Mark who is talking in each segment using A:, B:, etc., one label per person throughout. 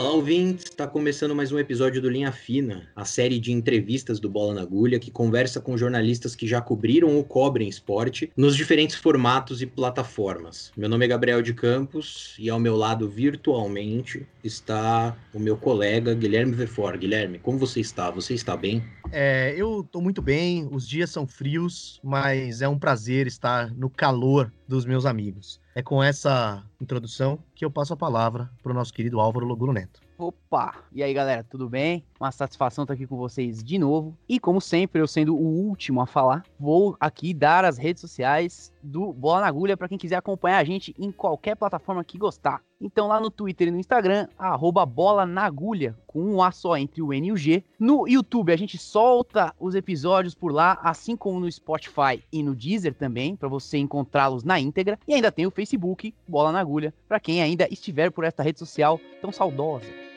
A: Olá, ouvintes! Está começando mais um episódio do Linha Fina, a série de entrevistas do Bola na Agulha, que conversa com jornalistas que já cobriram ou cobrem esporte nos diferentes formatos e plataformas. Meu nome é Gabriel de Campos e ao meu lado, virtualmente, está o meu colega Guilherme Vefor. Guilherme, como você está? Você está bem?
B: É, eu estou muito bem, os dias são frios, mas é um prazer estar no calor dos meus amigos. É com essa introdução que eu passo a palavra para o nosso querido Álvaro Logulo Neto.
C: Opa! E aí, galera, tudo bem? Uma satisfação estar aqui com vocês de novo. E como sempre, eu sendo o último a falar, vou aqui dar as redes sociais do Bola na Agulha para quem quiser acompanhar a gente em qualquer plataforma que gostar. Então lá no Twitter e no Instagram, arroba Bola na Agulha, com um A só entre o N e o G. No YouTube a gente solta os episódios por lá, assim como no Spotify e no Deezer também, para você encontrá-los na íntegra. E ainda tem o Facebook, Bola na Agulha, para quem ainda estiver por esta rede social tão saudosa.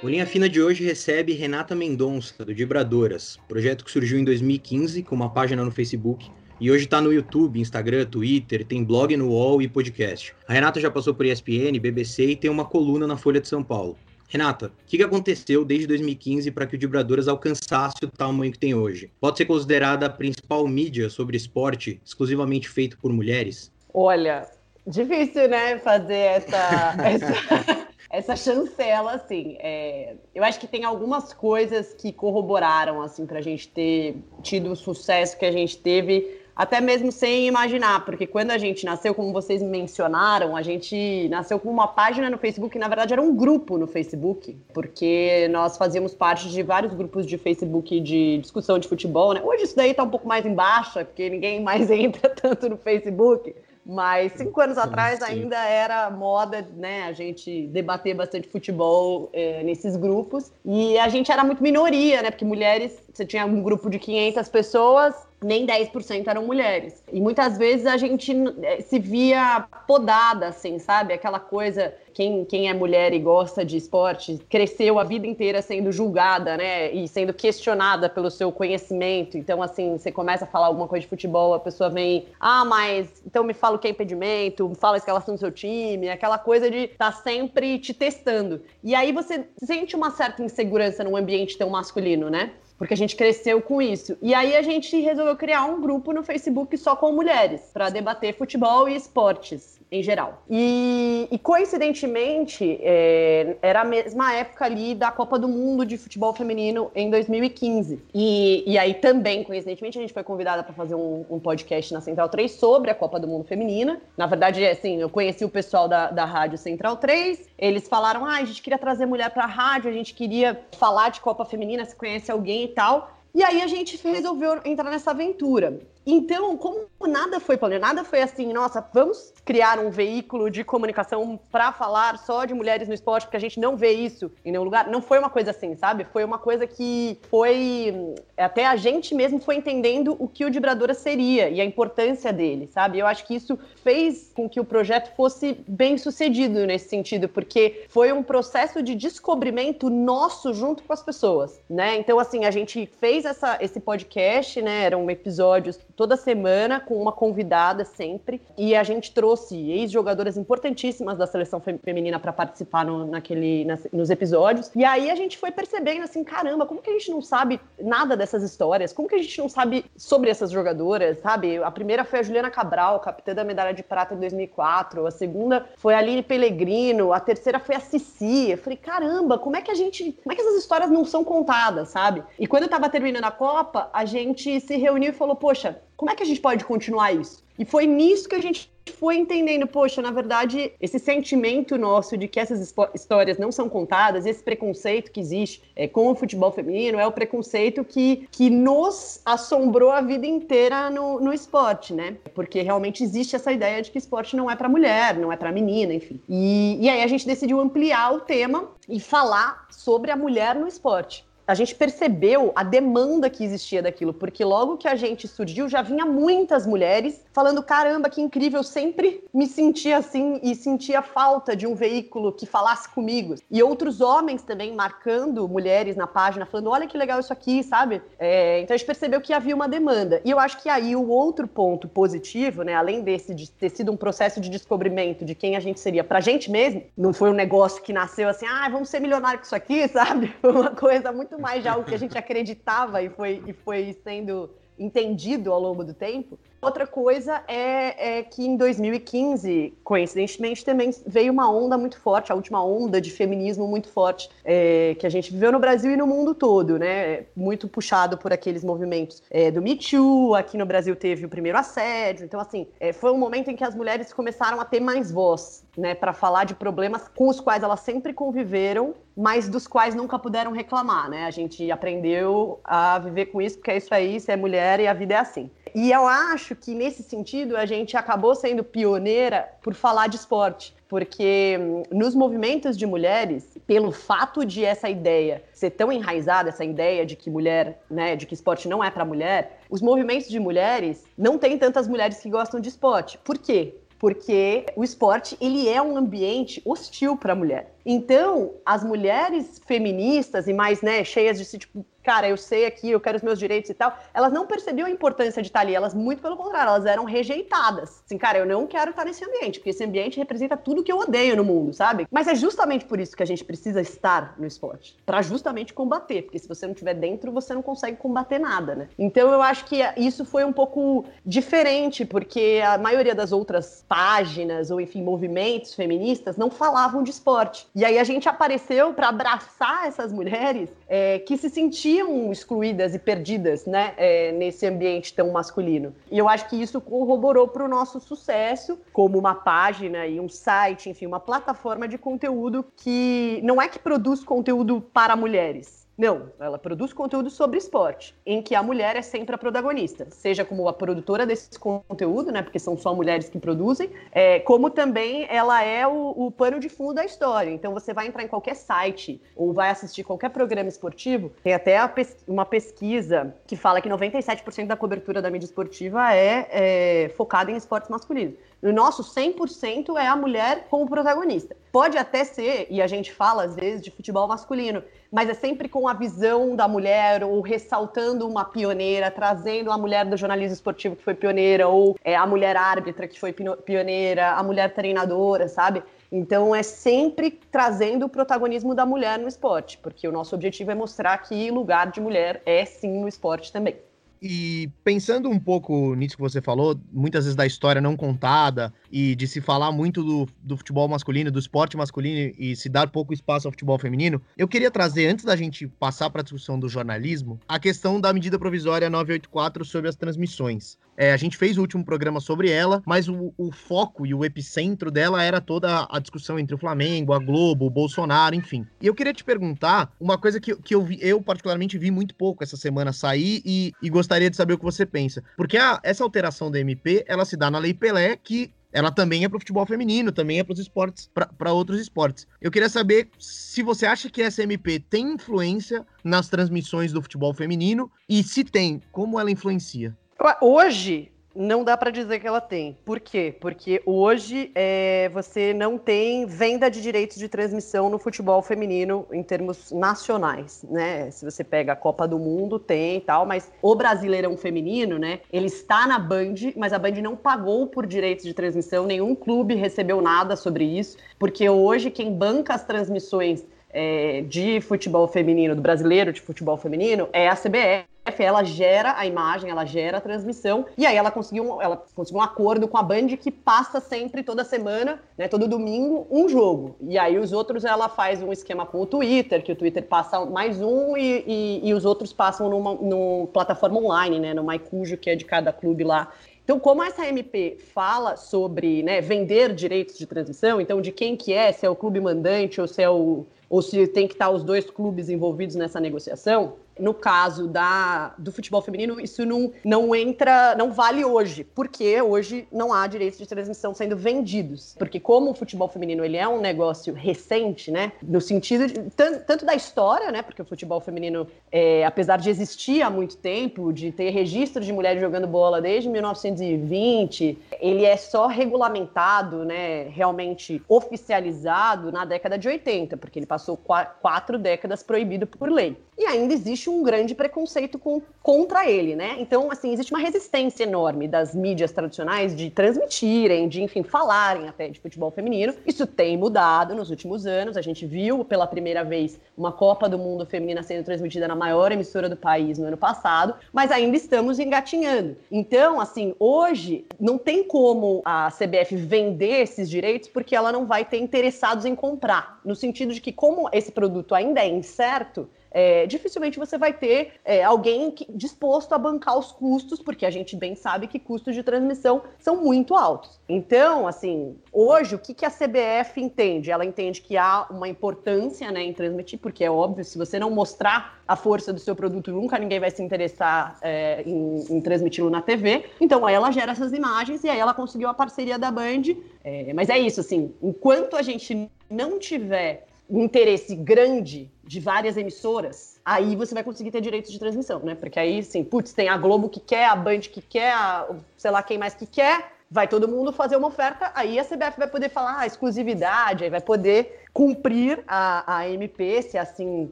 A: O Linha Fina de hoje recebe Renata Mendonça, do Dibradoras, projeto que surgiu em 2015 com uma página no Facebook e hoje está no YouTube, Instagram, Twitter, tem blog no UOL e podcast. A Renata já passou por ESPN, BBC e tem uma coluna na Folha de São Paulo. Renata, o que, aconteceu desde 2015 para que o Dibradoras alcançasse o tamanho que tem hoje? Pode ser considerada a principal mídia sobre esporte exclusivamente feito por mulheres?
D: Olha, difícil, né, fazer essa, essa, essa chancela, assim. É, eu acho que tem algumas coisas que corroboraram, assim, para a gente ter tido o sucesso que a gente teve, até mesmo sem imaginar, porque quando a gente nasceu, como vocês mencionaram, a gente nasceu com uma página no Facebook, que na verdade era um grupo no Facebook, porque nós fazíamos parte de vários grupos de Facebook de discussão de futebol, né? Hoje isso daí tá um pouco mais em baixa, porque ninguém mais entra tanto no Facebook. Mas cinco anos atrás ainda era moda, né? A gente debater bastante futebol é, nesses grupos. E a gente era muito minoria, né? Porque mulheres, você tinha um grupo de 500 pessoas, nem 10% eram mulheres. E muitas vezes a gente eh, se via podada, assim, sabe? Aquela coisa, quem, quem é mulher e gosta de esporte, cresceu a vida inteira sendo julgada, né? E sendo questionada pelo seu conhecimento. Então, assim, você começa a falar alguma coisa de futebol, a pessoa vem, ah, mas então me fala o que é impedimento, me fala a escalação do seu time, aquela coisa de estar tá sempre te testando. E aí você sente uma certa insegurança num ambiente tão masculino, né? Porque a gente cresceu com isso. E aí a gente resolveu criar um grupo no Facebook só com mulheres, para debater futebol e esportes em geral. E, e coincidentemente, é, era a mesma época ali da Copa do Mundo de Futebol Feminino em 2015. E, e aí também, coincidentemente, a gente foi convidada para fazer um, um, podcast na Central 3 sobre a Copa do Mundo Feminina. Na verdade, assim, eu conheci o pessoal da, da Rádio Central 3, eles falaram, ah, a gente queria trazer mulher para a rádio, a gente queria falar de Copa Feminina, se conhece alguém e tal. E aí a gente resolveu entrar nessa aventura. Então, como nada foi planejado, nada foi assim, nossa, vamos criar um veículo de comunicação para falar só de mulheres no esporte, porque a gente não vê isso em nenhum lugar. Não foi uma coisa assim, sabe? Foi uma coisa que foi. Até a gente mesmo foi entendendo o que o Dibradora seria e a importância dele, sabe? Eu acho que isso fez com que o projeto fosse bem sucedido nesse sentido, porque foi um processo de descobrimento nosso junto com as pessoas, né? Então, assim, a gente fez essa, esse podcast, né? Eram episódios toda semana com uma convidada sempre. E a gente trouxe ex-jogadoras importantíssimas da seleção feminina para participar no, naquele, nas, nos episódios. E aí a gente foi percebendo assim, caramba, como que a gente não sabe nada dessas histórias? Como que a gente não sabe sobre essas jogadoras, sabe? A primeira foi a Juliana Cabral, capitã da medalha de prata em 2004. A segunda foi a Aline Pellegrino. A terceira foi a Cici. Eu falei, caramba, como é que a gente, como é que essas histórias não são contadas, sabe? E quando eu tava terminando a Copa, a gente se reuniu e falou, poxa, como é que a gente pode continuar isso? E foi nisso que a gente foi entendendo, poxa, na verdade, esse sentimento nosso de que essas histórias não são contadas, esse preconceito que existe é, com o futebol feminino, é o preconceito que, que nos assombrou a vida inteira no, no esporte, né? Porque realmente existe essa ideia de que esporte não é para mulher, não é para menina, enfim. E, e aí a gente decidiu ampliar o tema e falar sobre a mulher no esporte. A gente percebeu a demanda que existia daquilo, porque logo que a gente surgiu, já vinha muitas mulheres falando: caramba, que incrível, eu sempre me sentia assim e sentia falta de um veículo que falasse comigo. E outros homens também marcando mulheres na página, falando: olha que legal isso aqui, sabe? É, então a gente percebeu que havia uma demanda. E eu acho que aí o outro ponto positivo, né, além desse de ter sido um processo de descobrimento de quem a gente seria pra gente mesmo, não foi um negócio que nasceu assim, ah, vamos ser milionário com isso aqui, sabe? Foi uma coisa muito mais de algo que a gente acreditava e foi, e foi sendo entendido ao longo do tempo. Outra coisa é, é, que em 2015, coincidentemente, também veio uma onda muito forte, a última onda de feminismo muito forte é, que a gente viveu no Brasil e no mundo todo, né? Muito puxado por aqueles movimentos é, do Me Too, aqui no Brasil teve o primeiro assédio. Então, assim, é, foi um momento em que as mulheres começaram a ter mais voz, né, para falar de problemas com os quais elas sempre conviveram, mas dos quais nunca puderam reclamar, né? A gente aprendeu a viver com isso, porque é isso aí, você é mulher e a vida é assim. E eu acho que nesse sentido a gente acabou sendo pioneira por falar de esporte, porque hum, nos movimentos de mulheres, pelo fato de essa ideia ser tão enraizada, essa ideia de que mulher, né, de que esporte não é para mulher, os movimentos de mulheres não tem tantas mulheres que gostam de esporte. Por quê? Porque o esporte ele é um ambiente hostil para a mulher. Então, as mulheres feministas e mais, né, cheias de tipo, cara, eu sei aqui, eu quero os meus direitos e tal, elas não percebiam a importância de estar ali, elas, muito pelo contrário, elas eram rejeitadas. Assim, cara, eu não quero estar nesse ambiente, porque esse ambiente representa tudo que eu odeio no mundo, sabe? Mas é justamente por isso que a gente precisa estar no esporte, para justamente combater, porque se você não estiver dentro, você não consegue combater nada, né? Então eu acho que isso foi um pouco diferente, porque a maioria das outras páginas, ou enfim, movimentos feministas, não falavam de esporte. E aí a gente apareceu para abraçar essas mulheres é, que se sentiam excluídas e perdidas né, é, nesse ambiente tão masculino. E eu acho que isso corroborou para o nosso sucesso como uma página e um site, enfim, uma plataforma de conteúdo que não é que produz conteúdo para mulheres, não, ela produz conteúdo sobre esporte, em que a mulher é sempre a protagonista, seja como a produtora desse conteúdo, né, porque são só mulheres que produzem, é, como também ela é o, o, pano de fundo da história. Então você vai entrar em qualquer site ou vai assistir qualquer programa esportivo, tem até pes uma pesquisa que fala que 97% da cobertura da mídia esportiva é, é focada em esportes masculinos. No nosso 100% é a mulher como protagonista. Pode até ser, e a gente fala às vezes de futebol masculino, mas é sempre com a visão da mulher ou ressaltando uma pioneira, trazendo a mulher do jornalismo esportivo que foi pioneira, ou é, a mulher árbitra que foi pioneira, a mulher treinadora, sabe? Então é sempre trazendo o protagonismo da mulher no esporte, porque o nosso objetivo é mostrar que lugar de mulher é sim no esporte também.
B: E pensando um pouco nisso que você falou, muitas vezes da história não contada e de se falar muito do, do futebol masculino, do esporte masculino e se dar pouco espaço ao futebol feminino, eu queria trazer, antes da gente passar para a discussão do jornalismo, a questão da medida provisória 984 sobre as transmissões. É, a gente fez o último programa sobre ela, mas o, o, foco e o epicentro dela era toda a discussão entre o Flamengo, a Globo, o Bolsonaro, enfim. E eu queria te perguntar uma coisa que, que eu, vi, eu particularmente vi muito pouco essa semana sair e, e gostaria de saber o que você pensa. Porque a, essa alteração da MP, ela se dá na Lei Pelé, que ela também é para o futebol feminino, também é para os esportes, para outros esportes. Eu queria saber se você acha que essa MP tem influência nas transmissões do futebol feminino e se tem, como ela influencia?
D: Hoje, não dá para dizer que ela tem. Por quê? Porque hoje é, você não tem venda de direitos de transmissão no futebol feminino em termos nacionais, né? Se você pega a Copa do Mundo, tem e tal, mas o Brasileirão feminino, né? Ele está na Band, mas a Band não pagou por direitos de transmissão, nenhum clube recebeu nada sobre isso, porque hoje quem banca as transmissões é, de futebol feminino, do brasileiro de futebol feminino, é a CBF ela gera a imagem, ela gera a transmissão, e aí ela conseguiu, um, ela conseguiu um acordo com a Band que passa sempre, toda semana, né, todo domingo, um jogo. E aí os outros ela faz um esquema com o Twitter, que o Twitter passa mais um e, e, e os outros passam numa, numa plataforma online, né, no MyCujo, que é de cada clube lá. Então, como essa MP fala sobre né, vender direitos de transmissão, então de quem que é, se é o clube mandante ou se é o ou se tem que estar os dois clubes envolvidos nessa negociação, no caso da, do futebol feminino, isso não, não entra, não vale hoje, porque hoje não há direitos de transmissão sendo vendidos. Porque como o futebol feminino ele é um negócio recente, né, no sentido de, tanto, da história, né, porque o futebol feminino, é, apesar de existir há muito tempo, de ter registro de mulheres jogando bola desde 1920, ele é só regulamentado, né, realmente oficializado na década de 80, porque ele passou quatro décadas proibido por lei. E ainda existe um grande preconceito com, contra ele, né? Então, assim, existe uma resistência enorme das mídias tradicionais de transmitirem, de, enfim, falarem até de futebol feminino. Isso tem mudado nos últimos anos. A gente viu pela primeira vez uma Copa do Mundo feminina sendo transmitida na maior emissora do país no ano passado, mas ainda estamos engatinhando. Então, assim, hoje não tem como a CBF vender esses direitos porque ela não vai ter interessados em comprar, no sentido de que como esse produto ainda é incerto, é, dificilmente você vai ter é, alguém que, disposto a bancar os custos, porque a gente bem sabe que custos de transmissão são muito altos. Então, assim, hoje, o que, que a CBF entende? Ela entende que há uma importância né, em transmitir, porque é óbvio, se você não mostrar a força do seu produto, nunca ninguém vai se interessar é, em, em transmiti-lo na TV. Então, aí ela gera essas imagens e aí ela conseguiu a parceria da Band. É, mas é isso, assim, enquanto a gente não tiver um interesse grande de várias emissoras, aí você vai conseguir ter direitos de transmissão, né? Porque aí, sim, putz, tem a Globo que quer, a Band que quer, a, sei lá quem mais que quer, vai todo mundo fazer uma oferta, aí a CBF vai poder falar ah, exclusividade, aí vai poder cumprir a, a MP, se assim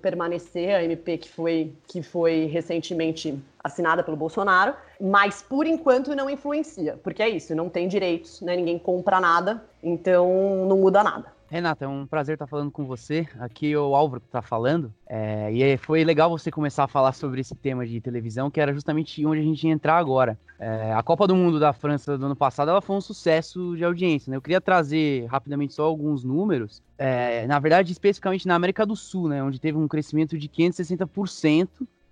D: permanecer, a MP que foi, que foi recentemente assinada pelo Bolsonaro, mas por enquanto não influencia, porque é isso, não tem direitos, né? ninguém compra nada, então não muda nada.
C: Renata, é um prazer estar falando com você. Aqui é o Álvaro que está falando. É, e foi legal você começar a falar sobre esse tema de televisão, que era justamente onde a gente ia entrar agora. É, a Copa do Mundo da França do ano passado ela foi um sucesso de audiência. Né? Eu queria trazer rapidamente só alguns números. É, na verdade, especificamente na América do Sul, né, onde teve um crescimento de 560%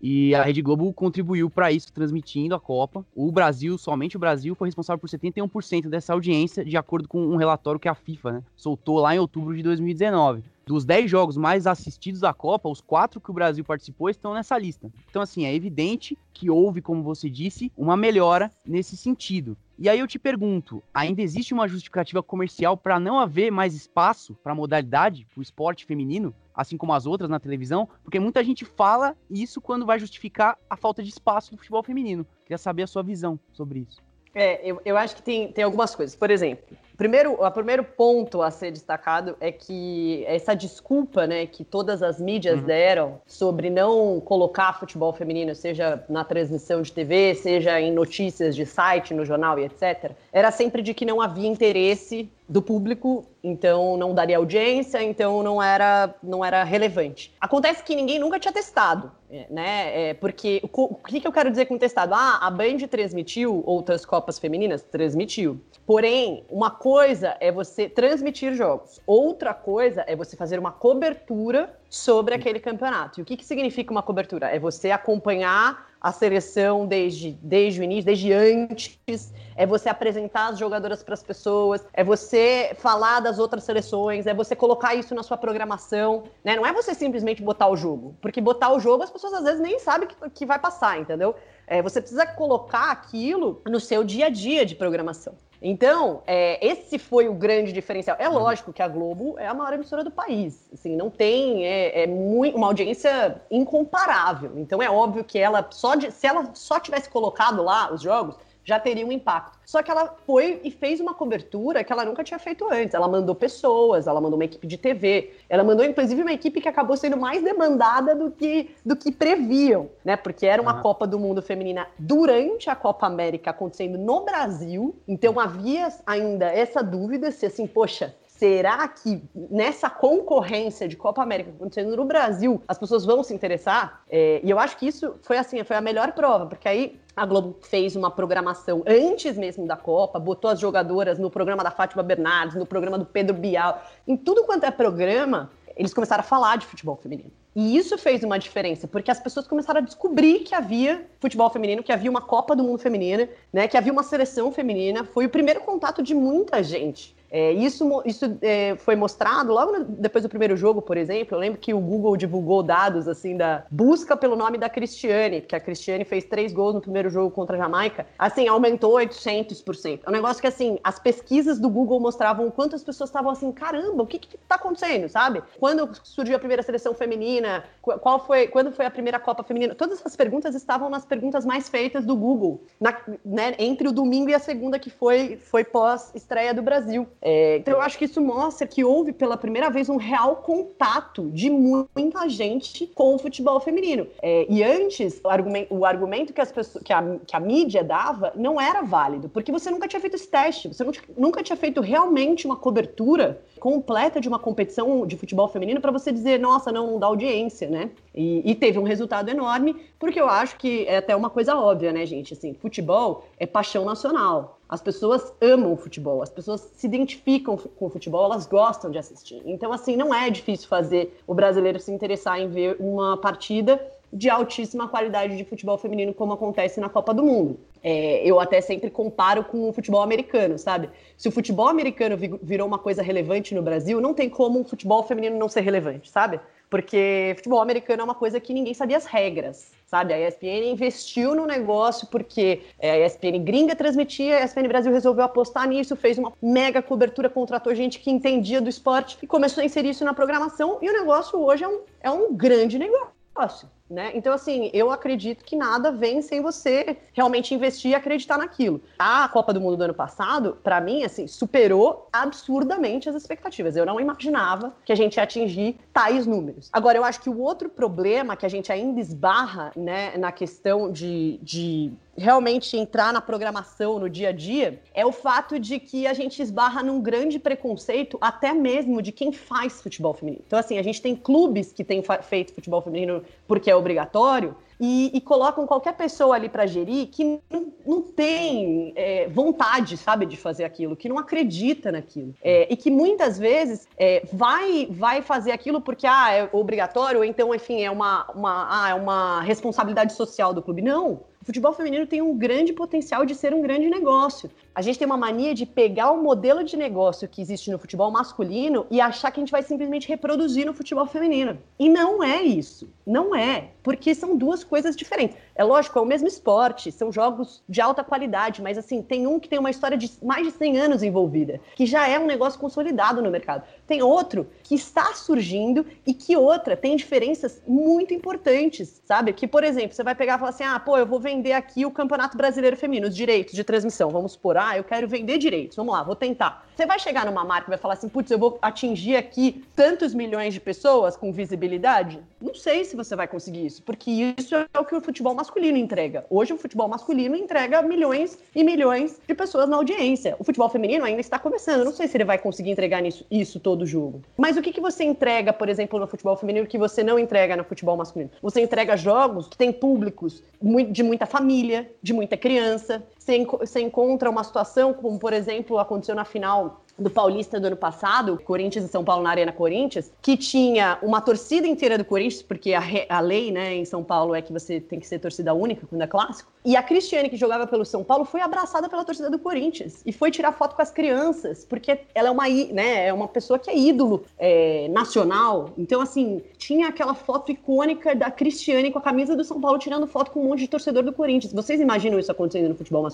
C: e a Rede Globo contribuiu para isso, transmitindo a Copa. O Brasil, somente o Brasil, foi responsável por 71% dessa audiência, de acordo com um relatório que a FIFA né, soltou lá em outubro de 2019 dos 10 jogos mais assistidos da Copa, os quatro que o Brasil participou estão nessa lista. Então, assim, é evidente que houve, como você disse, uma melhora nesse sentido. E aí eu te pergunto, ainda existe uma justificativa comercial para não haver mais espaço para a modalidade, para o esporte feminino, assim como as outras na televisão? Porque muita gente fala isso quando vai justificar a falta de espaço do futebol feminino. Queria saber a sua visão sobre isso.
D: É, eu, eu acho que tem, tem algumas coisas. Por exemplo, Primeiro, o primeiro ponto a ser destacado é que essa desculpa né, que todas as mídias uhum. deram sobre não colocar futebol feminino, seja na transmissão de TV, seja em notícias de site, no jornal e etc., era sempre de que não havia interesse do público, então não daria audiência, então não era, não era relevante. Acontece que ninguém nunca tinha testado, né? É, porque o, o que, que eu quero dizer com testado? Ah, a Band transmitiu outras Copas Femininas? Transmitiu. Porém, uma coisa é você transmitir jogos, outra coisa é você fazer uma cobertura sobre aquele campeonato. E o que, que significa uma cobertura? É você acompanhar a seleção desde, desde o início, desde antes, é você apresentar as jogadoras para as pessoas, é você falar das outras seleções, é você colocar isso na sua programação, né? Não é você simplesmente botar o jogo, porque botar o jogo as pessoas às vezes nem sabem que, que vai passar, entendeu? É, você precisa colocar aquilo no seu dia a dia de programação. Então, é, esse foi o grande diferencial. É uhum. lógico que a Globo é a maior emissora do país. Assim, não tem é, é muito, uma audiência incomparável. Então é óbvio que ela só de, se ela só tivesse colocado lá os jogos, já teria um impacto. Só que ela foi e fez uma cobertura que ela nunca tinha feito antes. Ela mandou pessoas, ela mandou uma equipe de TV, ela mandou inclusive uma equipe que acabou sendo mais demandada do que, do que previam, né? Porque era uma Copa do Mundo feminina durante a Copa América acontecendo no Brasil, então havia ainda essa dúvida se assim, poxa, será que nessa concorrência de Copa América acontecendo no Brasil, as pessoas vão se interessar? É, e eu acho que isso foi assim, foi a melhor prova, porque aí a Globo fez uma programação antes mesmo da Copa, botou as jogadoras no programa da Fátima Bernardes, no programa do Pedro Bial, em tudo quanto é programa, eles começaram a falar de futebol feminino. E isso fez uma diferença, porque as pessoas começaram a descobrir que havia futebol feminino, que havia uma Copa do Mundo feminina, né, que havia uma seleção feminina. Foi o primeiro contato de muita gente É, isso isso é, foi mostrado logo no, depois do primeiro jogo, por exemplo. Eu lembro que o Google divulgou dados assim da busca pelo nome da Cristiane, porque a Cristiane fez três gols no primeiro jogo contra a Jamaica. Assim, aumentou 800%. É um negócio que, assim, as pesquisas do Google mostravam quantas pessoas estavam assim, caramba, o que que tá acontecendo, sabe? Quando surgiu a primeira seleção feminina? Qual foi, quando foi a primeira Copa Feminina? Todas essas perguntas estavam nas perguntas mais feitas do Google, na, né, entre o domingo e a segunda que foi, foi pós-estreia do Brasil. É, então eu acho que isso mostra que houve pela primeira vez um real contato de muita gente com o futebol feminino. É, e antes, o argumento, o argumento que, as pessoas, que, a, que a mídia dava não era válido, porque você nunca tinha feito esse teste, você nunca tinha feito realmente uma cobertura completa de uma competição de futebol feminino para você dizer, nossa, não, não dá audiência, né? E, e, teve um resultado enorme, porque eu acho que é até uma coisa óbvia, né, gente? Assim, futebol é paixão nacional. As pessoas amam o futebol, as pessoas se identificam com o futebol, elas gostam de assistir. Então, assim, não é difícil fazer o brasileiro se interessar em ver uma partida de altíssima qualidade de futebol feminino, como acontece na Copa do Mundo. É, eu até sempre comparo com o futebol americano, sabe? Se o futebol americano virou uma coisa relevante no Brasil, não tem como o futebol feminino não ser relevante, sabe? Porque futebol americano é uma coisa que ninguém sabia as regras, sabe? A ESPN investiu no negócio porque é, a ESPN gringa transmitia, a ESPN Brasil resolveu apostar nisso, fez uma mega cobertura, contratou gente que entendia do esporte e começou a inserir isso na programação. E o negócio hoje é um, é um grande negócio. Né? Então, assim, eu acredito que nada vem sem você realmente investir e acreditar naquilo. A Copa do Mundo do ano passado, para mim, assim, superou absurdamente as expectativas. Eu não imaginava que a gente ia atingir tais números. Agora, eu acho que o outro problema que a gente ainda esbarra, né, na questão de, de realmente entrar na programação no dia a dia é o fato de que a gente esbarra num grande preconceito até mesmo de quem faz futebol feminino. Então, assim, a gente tem clubes que têm feito futebol feminino porque é obrigatório, e, e, colocam qualquer pessoa ali para gerir que não, não tem é, vontade, sabe, de fazer aquilo, que não acredita naquilo. É, e que muitas vezes é, vai, vai fazer aquilo porque ah, é obrigatório, ou então, enfim, é uma, uma, ah, é uma responsabilidade social do clube. Não. O futebol feminino tem um grande potencial de ser um grande negócio. A gente tem uma mania de pegar o modelo de negócio que existe no futebol masculino e achar que a gente vai simplesmente reproduzir no futebol feminino. E não é isso. Não é. Porque são duas coisas diferentes. É lógico, é o mesmo esporte, são jogos de alta qualidade, mas assim, tem um que tem uma história de mais de 100 anos envolvida, que já é um negócio consolidado no mercado. Tem outro que está surgindo e que outra tem diferenças muito importantes, sabe? Que, por exemplo, você vai pegar e falar assim: ah, pô, eu vou vender aqui o Campeonato Brasileiro Feminino, os direitos de transmissão. Vamos supor, ah, eu quero vender direitos. Vamos lá, vou tentar. Você vai chegar numa marca e vai falar assim: putz, eu vou atingir aqui tantos milhões de pessoas com visibilidade? Não sei se você vai conseguir isso, porque isso é o que o futebol masculino entrega. Hoje, o futebol masculino entrega milhões e milhões de pessoas na audiência. O futebol feminino ainda está começando. Não sei se ele vai conseguir entregar nisso, isso todo jogo. Mas o que, que você entrega, por exemplo, no futebol feminino que você não entrega no futebol masculino? Você entrega jogos que têm públicos de muita família, de muita criança. Você encontra uma situação como, por exemplo, aconteceu na final do Paulista do ano passado, Corinthians e São Paulo na Arena Corinthians, que tinha uma torcida inteira do Corinthians, porque a, a, lei né, em São Paulo é que você tem que ser torcida única quando é clássico. E a Cristiane, que jogava pelo São Paulo, foi abraçada pela torcida do Corinthians e foi tirar foto com as crianças, porque ela é uma, né, é uma pessoa que é ídolo é, nacional. Então, assim, tinha aquela foto icônica da Cristiane com a camisa do São Paulo tirando foto com um monte de torcedor do Corinthians. Vocês imaginam isso acontecendo no futebol masculino?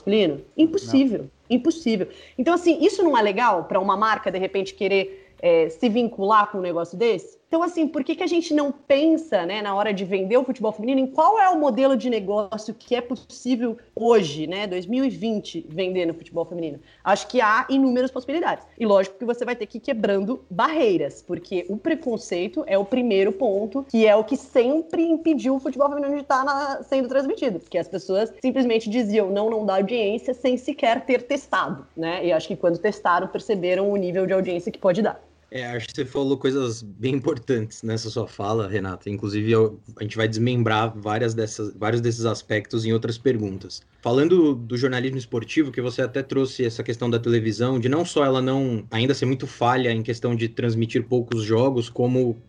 D: Impossível. Não. Impossível. Então, assim, isso não é legal para uma marca, de repente, querer é, se vincular com um negócio desse? Então, assim, por que, que a gente não pensa, né, na hora de vender o futebol feminino, em qual é o modelo de negócio que é possível hoje, né, 2020, vender no futebol feminino? Acho que há inúmeras possibilidades. E lógico que você vai ter que ir quebrando barreiras, porque o preconceito é o primeiro ponto, que é o que sempre impediu o futebol feminino de estar na, sendo transmitido, porque as pessoas simplesmente diziam não, não dá audiência sem sequer ter testado, né? E acho que quando testaram, perceberam o nível de audiência que pode dar.
A: É, acho que você falou coisas bem importantes nessa sua fala, Renata. Inclusive, eu, a gente vai desmembrar várias dessas, vários desses aspectos em outras perguntas. Falando do jornalismo esportivo, que você até trouxe essa questão da televisão, de não só ela não ainda ser muito falha em questão de transmitir poucos jogos, como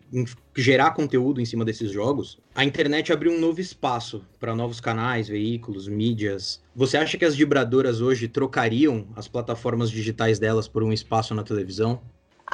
A: gerar conteúdo em cima desses jogos, a internet abriu um novo espaço para novos canais, veículos, mídias. Você acha que as vibradoras hoje trocariam as plataformas digitais delas por um espaço na televisão?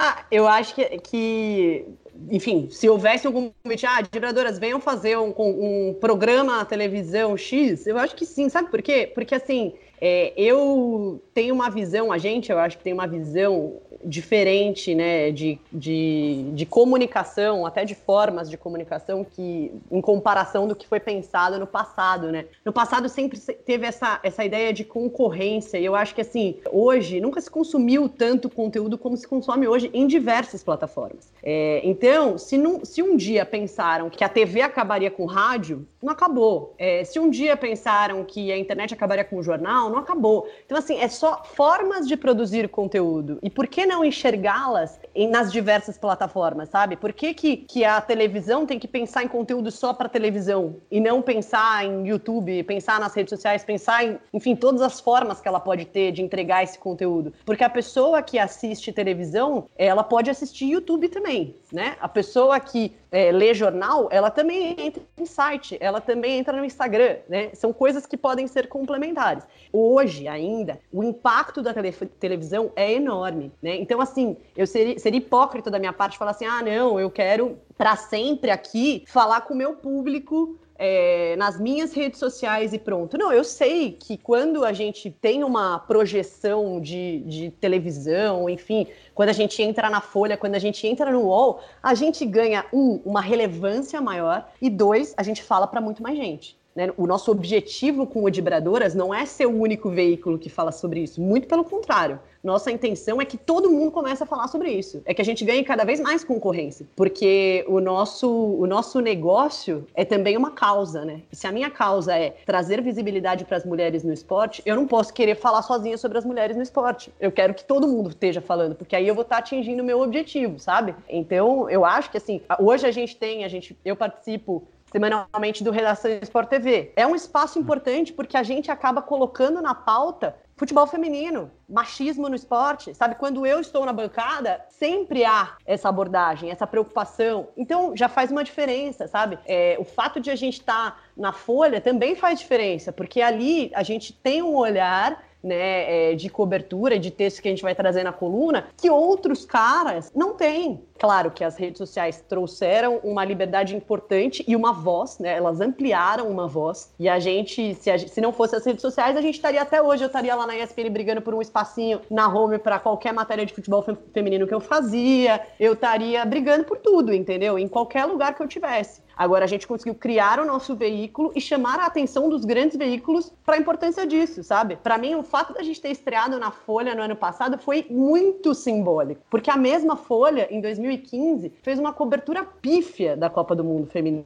D: Ah, eu acho que, que enfim, se houvesse algum convite, ah, vibradoras, venham fazer um, um programa na televisão X, eu acho que sim, sabe por quê? Porque assim, é, eu tenho uma visão, a gente, eu acho que tem uma visão diferente, né, de, de, de comunicação, até de formas de comunicação que, em comparação do que foi pensado no passado, né. No passado sempre teve essa, essa ideia de concorrência, e eu acho que, assim, hoje nunca se consumiu tanto conteúdo como se consome hoje em diversas plataformas. É, então, se, não, se um dia pensaram que a TV acabaria com o rádio, não acabou. É, se um dia pensaram que a internet acabaria com o jornal, não acabou. Então, assim, é só formas de produzir conteúdo. E por que não enxergá-las nas diversas plataformas, sabe? Por que, que, que a televisão tem que pensar em conteúdo só para televisão e não pensar em YouTube, pensar nas redes sociais, pensar em, enfim, todas as formas que ela pode ter de entregar esse conteúdo? Porque a pessoa que assiste televisão, ela pode assistir YouTube também, né? A pessoa que é, jornal, ela também entra em site, ela também entra no Instagram, né? São coisas que podem ser complementares. Hoje, ainda, o impacto da tele televisão é enorme, né? Então, assim, eu seria, seria hipócrita da minha parte falar assim, ah, não, eu quero para sempre aqui falar com o meu público é, nas minhas redes sociais e pronto. Não, eu sei que quando a gente tem uma projeção de, de televisão, enfim, quando a gente entra na Folha, quando a gente entra no UOL, a gente ganha, um, uma relevância maior e dois, a gente fala para muito mais gente. Né? O nosso objetivo com o Dibradoras não é ser o único veículo que fala sobre isso, muito pelo contrário. Nossa intenção é que todo mundo comece a falar sobre isso. É que a gente ganhe cada vez mais concorrência, porque o nosso, o nosso negócio é também uma causa, né? E se a minha causa é trazer visibilidade para as mulheres no esporte, eu não posso querer falar sozinha sobre as mulheres no esporte. Eu quero que todo mundo esteja falando, porque aí eu vou estar tá atingindo o meu objetivo, sabe? Então, eu acho que assim, hoje a gente tem, a gente, eu participo semanalmente do Redação Sport TV. É um espaço importante porque a gente acaba colocando na pauta futebol feminino, machismo no esporte, sabe? Quando eu estou na bancada, sempre há essa abordagem, essa preocupação. Então, já faz uma diferença, sabe? É, o fato de a gente estar tá na Folha também faz diferença, porque ali a gente tem um olhar né, é, de cobertura, de texto que a gente vai trazer na coluna, que outros caras não têm. Claro que as redes sociais trouxeram uma liberdade importante e uma voz, né? Elas ampliaram uma voz. E a gente, se, a, se não fosse as redes sociais, a gente estaria até hoje, eu estaria lá na ESPN brigando por um espacinho na home para qualquer matéria de futebol feminino que eu fazia. Eu estaria brigando por tudo, entendeu? Em qualquer lugar que eu tivesse. Agora a gente conseguiu criar o nosso veículo e chamar a atenção dos grandes veículos para a importância disso, sabe? Para mim, o fato da gente ter estreado na Folha no ano passado foi muito simbólico, porque a mesma Folha, em 2015, fez uma cobertura pífia da Copa do Mundo Feminina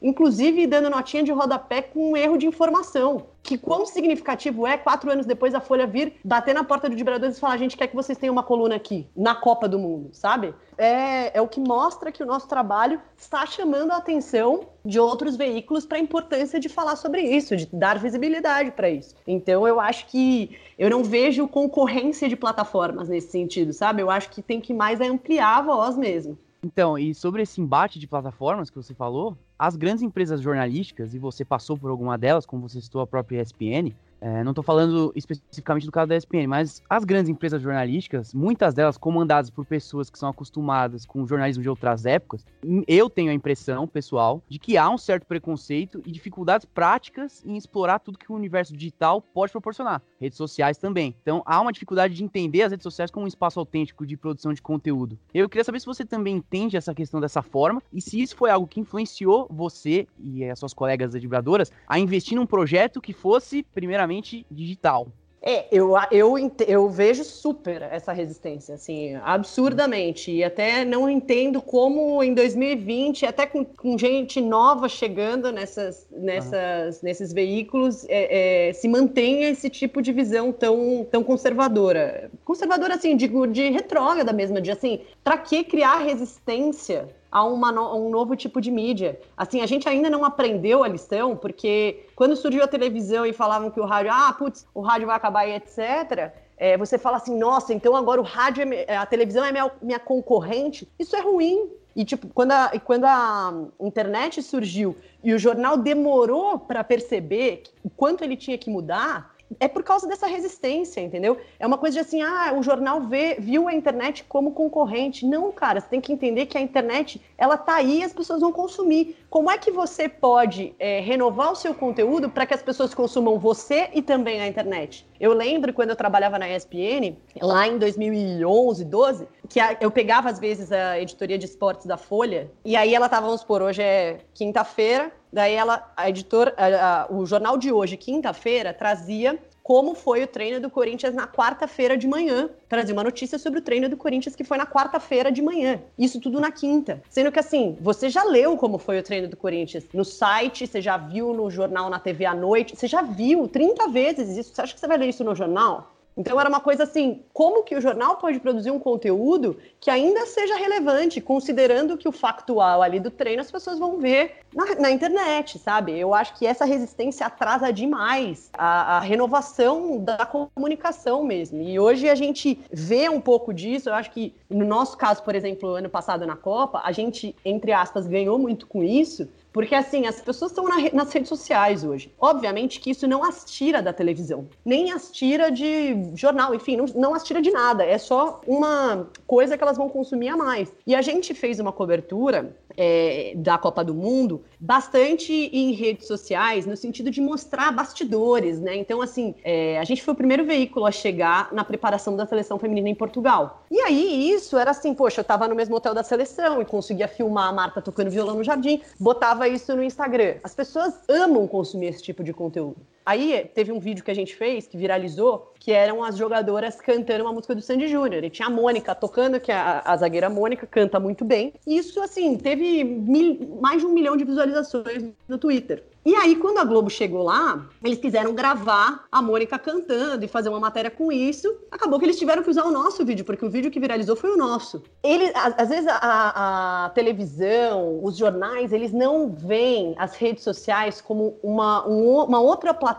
D: inclusive dando notinha de rodapé com um erro de informação. Que quão significativo é, quatro anos depois, a Folha vir bater na porta do Vibradores e falar: a gente quer que vocês tenham uma coluna aqui, na Copa do Mundo, sabe? É, é o que mostra que o nosso trabalho está chamando a atenção de outros veículos para a importância de falar sobre isso, de dar visibilidade para isso. Então, eu acho que eu não vejo concorrência de plataformas nesse sentido, sabe? Eu acho que tem que mais ampliar a voz mesmo.
C: Então, e sobre esse embate de plataformas que você falou, as grandes empresas jornalísticas, e você passou por alguma delas, como você citou a própria ESPN, é, não estou falando especificamente do caso da ESPN, mas as grandes empresas jornalísticas, muitas delas comandadas por pessoas que são acostumadas com o jornalismo de outras épocas, eu tenho a impressão, pessoal, de que há um certo preconceito e dificuldades práticas em explorar tudo que o universo digital pode proporcionar. Redes sociais também. Então há uma dificuldade de entender as redes sociais como um espaço autêntico de produção de conteúdo. Eu queria saber se você também entende essa questão dessa forma e se isso foi algo que influenciou você e as suas colegas vibradoras a investir num projeto que fosse, primeiramente, digital.
D: É, eu, eu, eu vejo super essa resistência, assim, absurdamente. E até não entendo como em 2020, até com, com gente nova chegando nessas, nessas, uhum. nesses veículos, é, é, se mantenha esse tipo de visão tão, tão conservadora. conservadora assim, de, de retrógrada mesmo, de assim, para que criar resistência a, uma, a, um novo tipo de mídia. Assim, a gente ainda não aprendeu a lição, porque quando surgiu a televisão e falavam que o rádio, ah, putz, o rádio vai acabar e etc., é, você fala assim, nossa, então agora o rádio, é, a televisão é minha, minha concorrente. Isso é ruim. E, tipo, quando a, quando a internet surgiu e o jornal demorou para perceber o quanto ele tinha que mudar, é por causa dessa resistência, entendeu? É uma coisa de assim, ah, o jornal vê, viu a internet como concorrente. Não, cara, você tem que entender que a internet, ela tá aí e as pessoas vão consumir. Como é que você pode é, renovar o seu conteúdo para que as pessoas consumam você e também a internet? Eu lembro quando eu trabalhava na ESPN, lá em 2011, 12, que a, eu pegava às vezes a editoria de esportes da Folha, e aí ela tava, vamos supor, hoje é quinta-feira, Daí ela, a editora, a, a, o jornal de hoje, quinta-feira, trazia como foi o treino do Corinthians na quarta-feira de manhã. Trazia uma notícia sobre o treino do Corinthians que foi na quarta-feira de manhã. Isso tudo na quinta. Sendo que assim, você já leu como foi o treino do Corinthians no site, você já viu no jornal, na TV à noite, você já viu 30 vezes isso. Você acha que você vai ler isso no jornal? Então era uma coisa assim, como que o jornal pode produzir um conteúdo que ainda seja relevante, considerando que o factual ali do treino as pessoas vão ver na, na internet, sabe? Eu acho que essa resistência atrasa demais a, a, renovação da comunicação mesmo. E hoje a gente vê um pouco disso. Eu acho que no nosso caso, por exemplo, ano passado na Copa, a gente, entre aspas, ganhou muito com isso, porque, assim, as pessoas estão na, nas redes sociais hoje. Obviamente que isso não as tira da televisão, nem as tira de jornal, enfim, não, não as tira de nada. É só uma coisa que elas vão consumir a mais. E a gente fez uma cobertura é, da Copa do Mundo bastante em redes sociais, no sentido de mostrar bastidores, né? Então, assim, é, a gente foi o primeiro veículo a chegar na preparação da seleção feminina em Portugal. E aí, isso era assim, poxa, eu tava no mesmo hotel da seleção e conseguia filmar a Marta tocando violão no jardim, botava isso no Instagram. As pessoas amam consumir esse tipo de conteúdo. Aí teve um vídeo que a gente fez que viralizou, que eram as jogadoras cantando uma música do Sandy Júnior. E tinha a Mônica tocando, que é a, a zagueira Mônica canta muito bem. E isso, assim, teve mil, mais de um milhão de visualizações no Twitter. E aí, quando a Globo chegou lá, eles quiseram gravar a Mônica cantando e fazer uma matéria com isso. Acabou que eles tiveram que usar o nosso vídeo, porque o vídeo que viralizou foi o nosso. Ele, às vezes, a, a televisão, os jornais, eles não veem as redes sociais como uma, um, uma outra plataforma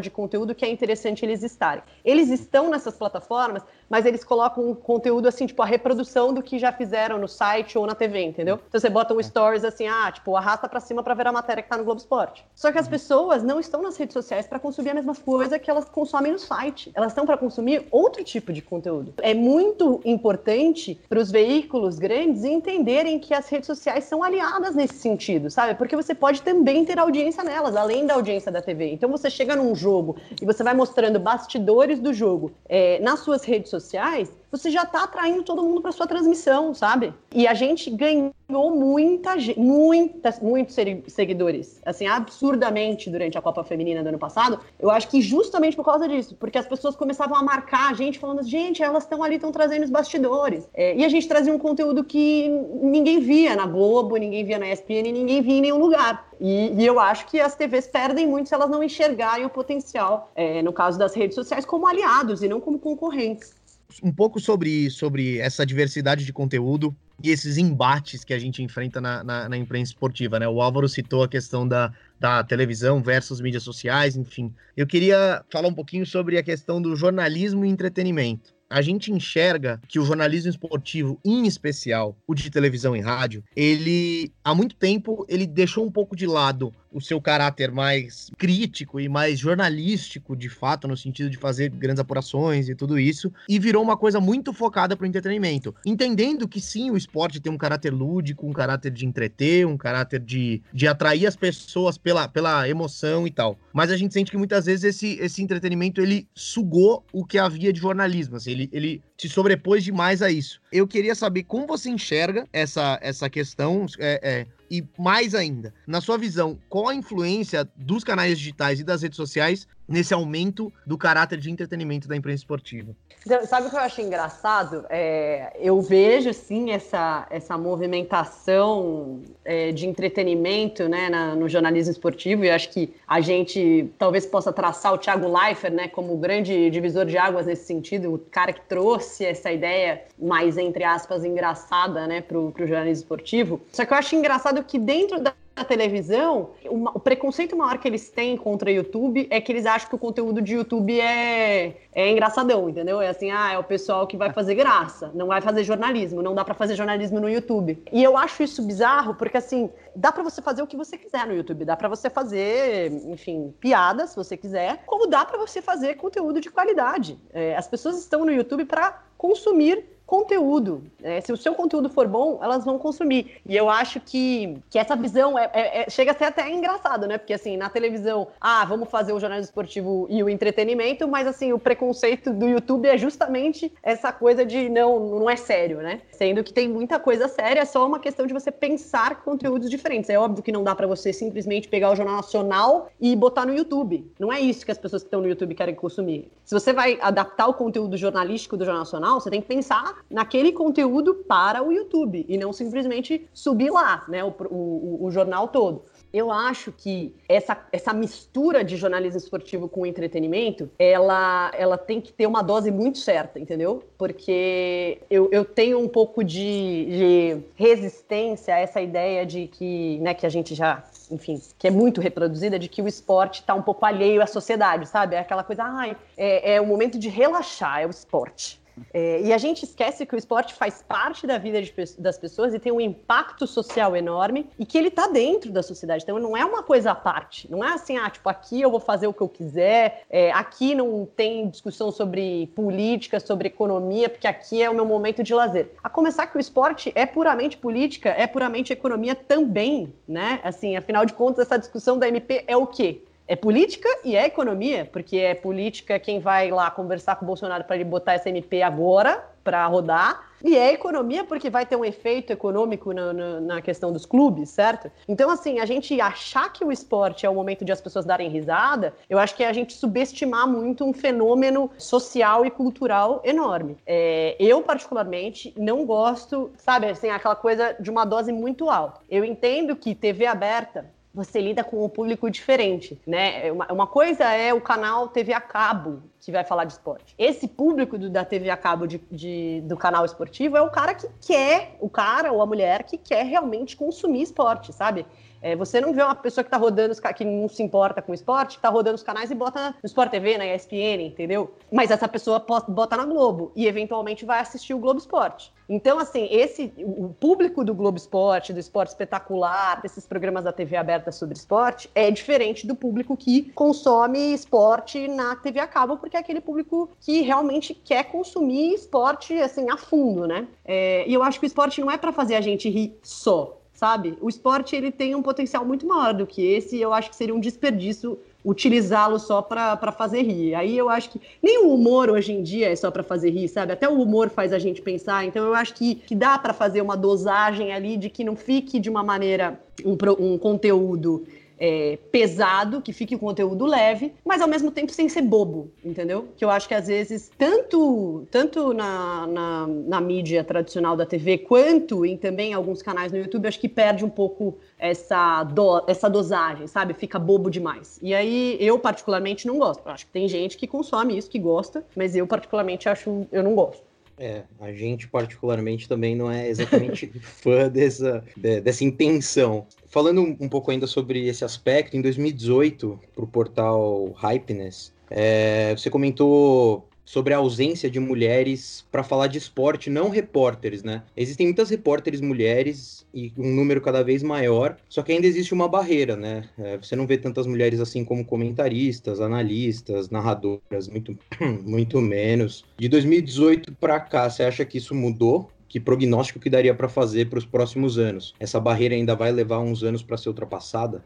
D: de conteúdo que é interessante eles estarem. Eles estão nessas plataformas mas eles colocam um conteúdo assim, tipo, a reprodução do que já fizeram no site ou na TV, entendeu? Então você bota um é. stories assim, ah, tipo, arrasta para cima para ver a matéria que tá no Globo Esporte. Só que as uhum. pessoas não estão nas redes sociais para consumir a mesma coisa que elas consomem no site. Elas estão para consumir outro tipo de conteúdo. É muito importante para os veículos grandes entenderem que as redes sociais são aliadas nesse sentido, sabe? Porque você pode também ter audiência nelas, além da audiência da TV. Então você chega num jogo e você vai mostrando bastidores do jogo é, nas suas redes sociais sociais, você já está atraindo todo mundo para sua transmissão, sabe? E a gente ganhou muita muitas, muitos seguidores, assim, absurdamente durante a Copa Feminina do ano passado. Eu acho que justamente por causa disso, porque as pessoas começavam a marcar a gente falando, gente, elas estão ali, estão trazendo os bastidores. É, e a gente trazia um conteúdo que ninguém via na Globo, ninguém via na ESPN, ninguém via em nenhum lugar. E, e, eu acho que as TVs perdem muito se elas não enxergarem o potencial, é, no caso das redes sociais, como aliados e não como concorrentes
B: um pouco sobre, sobre essa diversidade de conteúdo e esses embates que a gente enfrenta na, na, na, imprensa esportiva, né? O Álvaro citou a questão da, da televisão versus mídias sociais, enfim. Eu queria falar um pouquinho sobre a questão do jornalismo e entretenimento a gente enxerga que o jornalismo esportivo, em especial o de televisão e rádio, ele há muito tempo ele deixou um pouco de lado o seu caráter mais crítico e mais jornalístico, de fato, no sentido de fazer grandes apurações e tudo isso, e virou uma coisa muito focada para o entretenimento. Entendendo que sim, o esporte tem um caráter lúdico, um caráter de entreter, um caráter de, de atrair as pessoas pela, pela emoção e tal. Mas a gente sente que muitas vezes esse, esse entretenimento ele sugou o que havia de jornalismo, assim, ele, ele se sobrepôs demais a isso. Eu queria saber como você enxerga essa, essa questão. É, é, e mais ainda, na sua visão, qual a influência dos canais digitais e das redes sociais nesse aumento do caráter de entretenimento da imprensa esportiva.
D: Então, sabe o que eu acho engraçado? É, eu vejo sim essa, essa movimentação é, de entretenimento né, na, no jornalismo esportivo, e acho que a gente talvez possa traçar o Thiago Leifert né, como grande divisor de águas nesse sentido, o cara que trouxe essa ideia mais, entre aspas, engraçada né, para o jornalismo esportivo. Só que eu acho engraçado que dentro da na televisão, o, preconceito maior que eles têm contra o YouTube é que eles acham que o conteúdo de YouTube é, é engraçadão, entendeu? É assim, ah, é o pessoal que vai fazer graça, não vai fazer jornalismo, não dá para fazer jornalismo no YouTube. E eu acho isso bizarro porque, assim, dá para você fazer o que você quiser no YouTube, dá para você fazer, enfim, piadas, se você quiser, como dá para você fazer conteúdo de qualidade. É, as pessoas estão no YouTube para consumir conteúdo. É, se o seu conteúdo for bom, elas vão consumir. E eu acho que, que essa visão é, é, é, chega a ser até engraçado, né? Porque assim, na televisão, ah, vamos fazer o jornalismo esportivo e o entretenimento, mas assim, o preconceito do YouTube é justamente essa coisa de não, não é sério, né? Sendo que tem muita coisa séria, é só uma questão de você pensar conteúdos diferentes. É óbvio que não dá para você simplesmente pegar o Jornal Nacional e botar no YouTube. Não é isso que as pessoas que estão no YouTube querem consumir. Se você vai adaptar o conteúdo jornalístico do Jornal Nacional, você tem que pensar naquele conteúdo para o YouTube e não simplesmente subir lá, né, o, o, o jornal todo. Eu acho que essa, essa mistura de jornalismo esportivo com entretenimento, ela, ela tem que ter uma dose muito certa, entendeu? Porque eu, eu tenho um pouco de, de resistência a essa ideia de que, né, que a gente já enfim, que é muito reproduzida, de que o esporte está um pouco alheio à sociedade, sabe? É aquela coisa, ah, é, é o momento de relaxar, é o esporte. É, e a gente esquece que o esporte faz parte da vida de, das pessoas e tem um impacto social enorme e que ele está dentro da sociedade. Então não é uma coisa à parte. Não é assim, ah, tipo, aqui eu vou fazer o que eu quiser, é, aqui não tem discussão sobre política, sobre economia, porque aqui é o meu momento de lazer. A começar que o esporte é puramente política, é puramente economia também, né? Assim, afinal de contas, essa discussão da MP é o quê? É política e é economia, porque é política quem vai lá conversar com o Bolsonaro para ele botar essa MP agora para rodar, e é economia porque vai ter um efeito econômico na, na, na, questão dos clubes, certo? Então, assim, a gente achar que o esporte é o momento de as pessoas darem risada, eu acho que é a gente subestimar muito um fenômeno social e cultural enorme. É, eu, particularmente, não gosto, sabe, assim, aquela coisa de uma dose muito alta. Eu entendo que TV aberta você lida com um público diferente, né? Uma, uma, coisa é o canal TV a cabo que vai falar de esporte. Esse público do, da TV a cabo de, de, do canal esportivo é o cara que quer, o cara ou a mulher que quer realmente consumir esporte, sabe? É, você não vê uma pessoa que está rodando, os, que não se importa com esporte, que está rodando os canais e bota no Sport TV, na ESPN, entendeu? Mas essa pessoa bota na Globo e eventualmente vai assistir o Globo Esporte. Então, assim, esse o público do Globo Esporte, do esporte espetacular, desses programas da TV aberta sobre esporte, é diferente do público que consome esporte na TV a cabo, porque é aquele público que realmente quer consumir esporte assim a fundo, né? É, e eu acho que o esporte não é para fazer a gente rir só sabe? O esporte ele tem um potencial muito maior do que esse, e eu acho que seria um desperdício utilizá-lo só para fazer rir. Aí eu acho que nem o humor hoje em dia é só para fazer rir, sabe? Até o humor faz a gente pensar. Então eu acho que, que dá para fazer uma dosagem ali de que não fique de uma maneira um, um conteúdo é, pesado, que fique o conteúdo leve, mas ao mesmo tempo sem ser bobo, entendeu? Que eu acho que às vezes, tanto, tanto na, na, na mídia tradicional da TV, quanto em também alguns canais no YouTube, acho que perde um pouco essa, do, essa dosagem, sabe? Fica bobo demais. E aí, eu particularmente não gosto. Acho que tem gente que consome isso, que gosta, mas eu particularmente acho, eu não gosto.
A: É, a gente particularmente também não é exatamente fã dessa, dessa intenção. Falando um pouco ainda sobre esse aspecto, em 2018, para o portal Hypeness, é, você comentou sobre a ausência de mulheres para falar de esporte, não repórteres, né? Existem muitas repórteres mulheres e um número cada vez maior, só que ainda existe uma barreira, né? É, você não vê tantas mulheres assim como comentaristas, analistas, narradoras, muito, muito menos. De 2018 para cá, você acha que isso mudou? Que prognóstico que daria para fazer para os próximos anos? Essa barreira ainda vai levar uns anos para ser ultrapassada?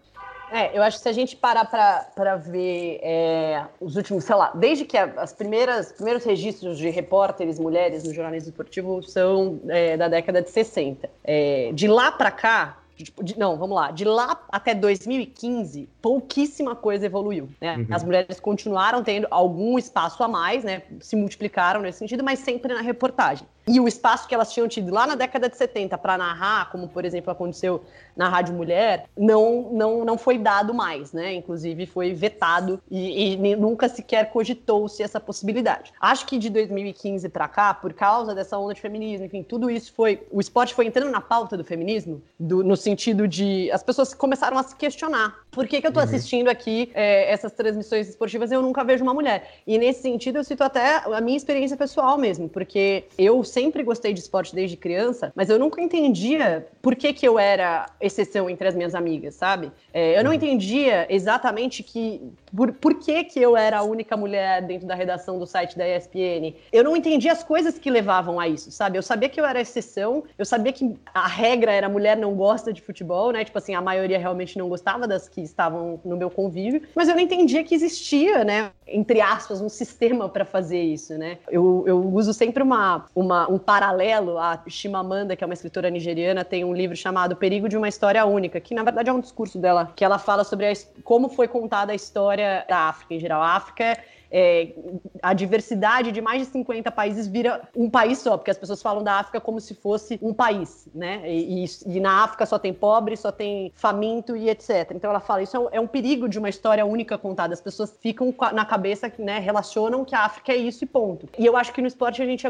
D: É, eu acho que se a gente parar para ver é, os últimos, sei lá, desde que as primeiras primeiros registros de repórteres mulheres no jornalismo esportivo são é, da década de 60. É, de lá para cá, tipo, de, não, vamos lá. De lá até 2015, pouquíssima coisa evoluiu. Né? Uhum. As mulheres continuaram tendo algum espaço a mais, né? Se multiplicaram nesse sentido, mas sempre na reportagem. E o espaço que elas tinham tido lá na década de 70 para narrar, como por exemplo aconteceu na Rádio Mulher, não, não, não foi dado mais, né? Inclusive foi vetado e, e nunca sequer cogitou-se essa possibilidade. Acho que de 2015 para cá, por causa dessa onda de feminismo, enfim, tudo isso foi. O esporte foi entrando na pauta do feminismo, do, no sentido de. As pessoas começaram a se questionar. Por que, que eu estou uhum. assistindo aqui é, essas transmissões esportivas e eu nunca vejo uma mulher? E nesse sentido, eu cito até a minha experiência pessoal mesmo, porque eu sempre gostei de esporte desde criança, mas eu nunca entendia por que, que eu era exceção entre as minhas amigas, sabe? É, eu não uhum. entendia exatamente que por, por que, que eu era a única mulher dentro da redação do site da ESPN. Eu não entendia as coisas que levavam a isso, sabe? Eu sabia que eu era exceção, eu sabia que a regra era mulher não gosta de futebol, né? Tipo assim, a maioria realmente não gostava das que estavam no meu convívio, mas eu não entendia que existia, né? Entre aspas, um sistema para fazer isso, né? Eu, eu uso sempre uma, uma, um paralelo. A Chimamanda, que é uma escritora nigeriana, tem um livro chamado Perigo de uma História Única, que na verdade é um discurso dela, que ela fala sobre a, como foi contada a história da África em geral. A África é, a diversidade de mais de 50 países vira um país só, porque as pessoas falam da África como se fosse um país, né? E, e, e na África só tem pobre, só tem faminto e etc. Então ela fala, isso é um, é um, perigo de uma história única contada. As pessoas ficam na cabeça, né, relacionam que a África é isso e ponto. E eu acho que no esporte a gente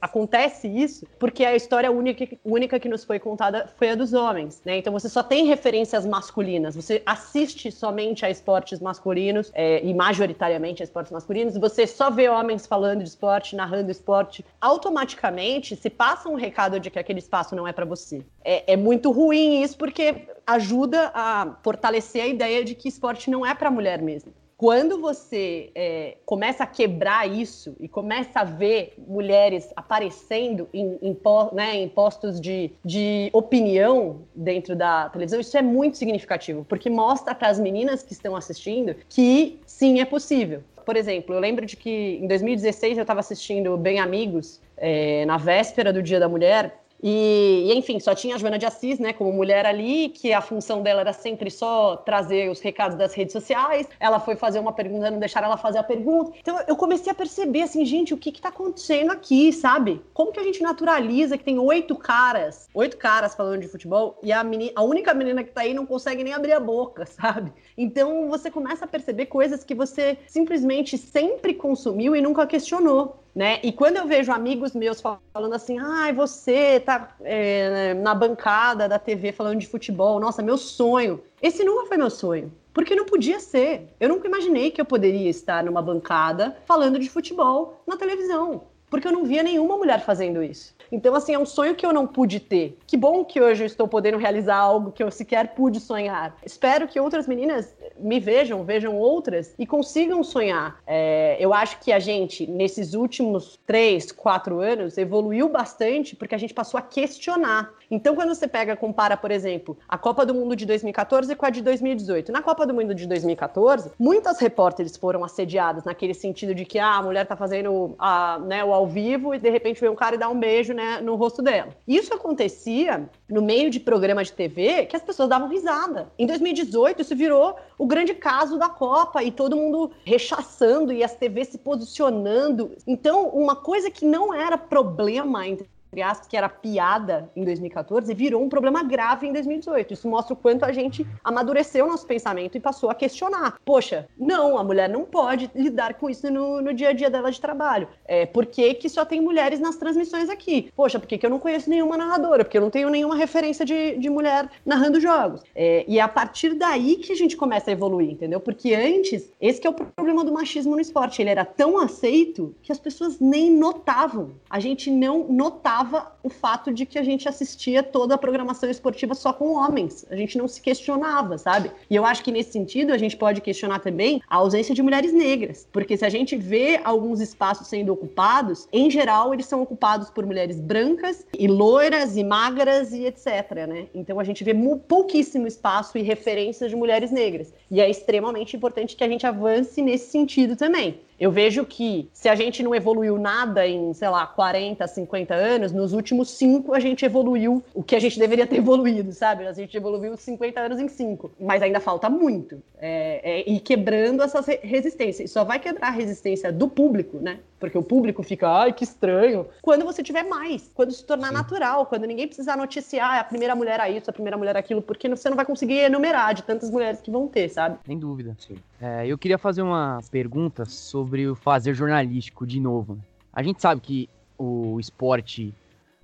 D: acontece isso porque a história única, única que nos foi contada foi a dos homens, né? Então você só tem referências masculinas, você assiste somente a esportes masculinos é, e majoritariamente a esportes masculinos, você só vê homens falando de esporte, narrando esporte, automaticamente se passa um recado de que aquele espaço não é para você. É, é muito ruim isso porque ajuda a fortalecer a ideia de que esporte não é para mulher mesmo quando você é, começa a quebrar isso e começa a ver mulheres aparecendo em, em, né, em postos de, de opinião dentro da televisão, isso é muito significativo, porque mostra para as meninas que estão assistindo que sim, é possível. Por exemplo, eu lembro de que em 2016 eu estava assistindo Bem Amigos, é, na véspera do Dia da Mulher, e, enfim, só tinha a Joana de Assis, né, como mulher ali, que a função dela era sempre só trazer os recados das redes sociais. Ela foi fazer uma pergunta, não deixaram ela fazer a pergunta. Então eu comecei a perceber assim, gente, o que que tá acontecendo aqui, sabe? Como que a gente naturaliza que tem oito caras, oito caras falando de futebol e a, menina, a única menina que tá aí não consegue nem abrir a boca, sabe? Então você começa a perceber coisas que você simplesmente sempre consumiu e nunca questionou. Né? E quando eu vejo amigos meus falando assim, ai, ah, você tá é, na bancada da TV falando de futebol, nossa, meu sonho. Esse nunca foi meu sonho. Porque não podia ser. Eu nunca imaginei que eu poderia estar numa bancada falando de futebol na televisão. Porque eu não via nenhuma mulher fazendo isso. Então, assim, é um sonho que eu não pude ter. Que bom que hoje eu estou podendo realizar algo que eu sequer pude sonhar. Espero que outras meninas me vejam, vejam outras e consigam sonhar. É, eu acho que a gente, nesses últimos três, quatro anos, evoluiu bastante porque a gente passou a questionar. Então, quando você pega, compara, por exemplo, a Copa do Mundo de 2014 com a de 2018. Na Copa do Mundo de 2014, muitas repórteres foram assediadas naquele sentido de que ah, a mulher tá fazendo a, né, o ao vivo e de repente vem um cara e dá um beijo né, no rosto dela. Isso acontecia no meio de programa de TV que as pessoas davam risada. Em 2018, isso virou o grande caso da Copa e todo mundo rechaçando e as TVs se posicionando. Então, uma coisa que não era problema entre entre aspas, que era piada em 2014, virou um problema grave em 2018. Isso mostra o quanto a gente amadureceu nosso pensamento e passou a questionar. Poxa, não, a mulher não pode lidar com isso no, no dia a dia dela de trabalho. É, por que, que só tem mulheres nas transmissões aqui? Poxa, por que, que eu não conheço nenhuma narradora? Porque eu não tenho nenhuma referência de, de mulher narrando jogos. É, e é a partir daí que a gente começa a evoluir, entendeu? Porque antes, esse é o problema do machismo no esporte. Ele era tão aceito que as pessoas nem notavam. A gente não notava o fato de que a gente assistia toda a programação esportiva só com homens. A gente não se questionava, sabe? E eu acho que nesse sentido a gente pode questionar também a ausência de mulheres negras, porque se a gente vê alguns espaços sendo ocupados, em geral eles são ocupados por mulheres brancas e loiras e magras e etc, né? Então a gente vê pouquíssimo espaço e referências de mulheres negras. E é extremamente importante que a gente avance nesse sentido também. Eu vejo que se a gente não evoluiu nada em, sei lá, 40, 50 anos, nos últimos cinco a gente evoluiu o que a gente deveria ter evoluído, sabe? A gente evoluiu 50 anos em cinco. Mas ainda falta muito. É, é, ir quebrando essas resistências. E só vai quebrar a resistência do público, né? Porque o público fica, ai, que estranho. Quando você tiver mais, quando se tornar Sim. natural, quando ninguém precisar noticiar ah, a primeira mulher a isso, a primeira mulher aquilo, porque você não vai conseguir enumerar de tantas mulheres que vão ter, sabe?
C: Sem dúvida. É, eu queria fazer uma pergunta sobre o fazer jornalístico de novo. A gente sabe que o esporte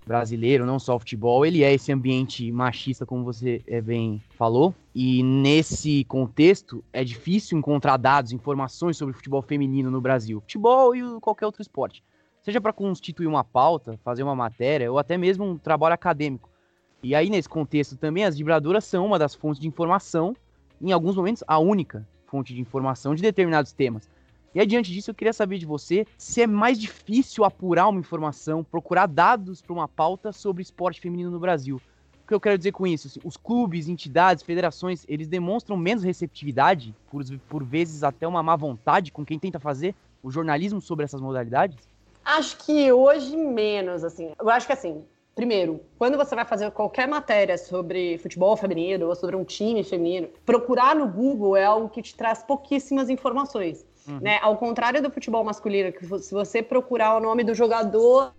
C: brasileiro, não só o futebol, ele é esse ambiente machista, como você é, bem falou. E nesse contexto, é difícil encontrar dados, informações sobre futebol feminino no Brasil. Futebol e qualquer outro esporte. Seja para constituir uma pauta, fazer uma matéria, ou até mesmo um trabalho acadêmico. E aí, nesse contexto também, as vibradoras são uma das fontes de informação, em alguns momentos, a única fonte de informação de determinados temas. E adiante disso, eu queria saber de você se é mais difícil apurar uma informação, procurar dados para uma pauta sobre esporte feminino no Brasil. O que eu quero dizer com isso? Assim, os clubes, entidades, federações, eles demonstram menos receptividade, por, por vezes até uma má vontade com quem tenta fazer o jornalismo sobre essas modalidades?
D: Acho que hoje menos, assim. Eu acho que assim, Primeiro, quando você vai fazer qualquer matéria sobre futebol feminino ou sobre um time feminino, procurar no Google é algo que te traz pouquíssimas informações. Uhum. Né? Ao contrário do futebol masculino, que se você procurar o nome do jogador,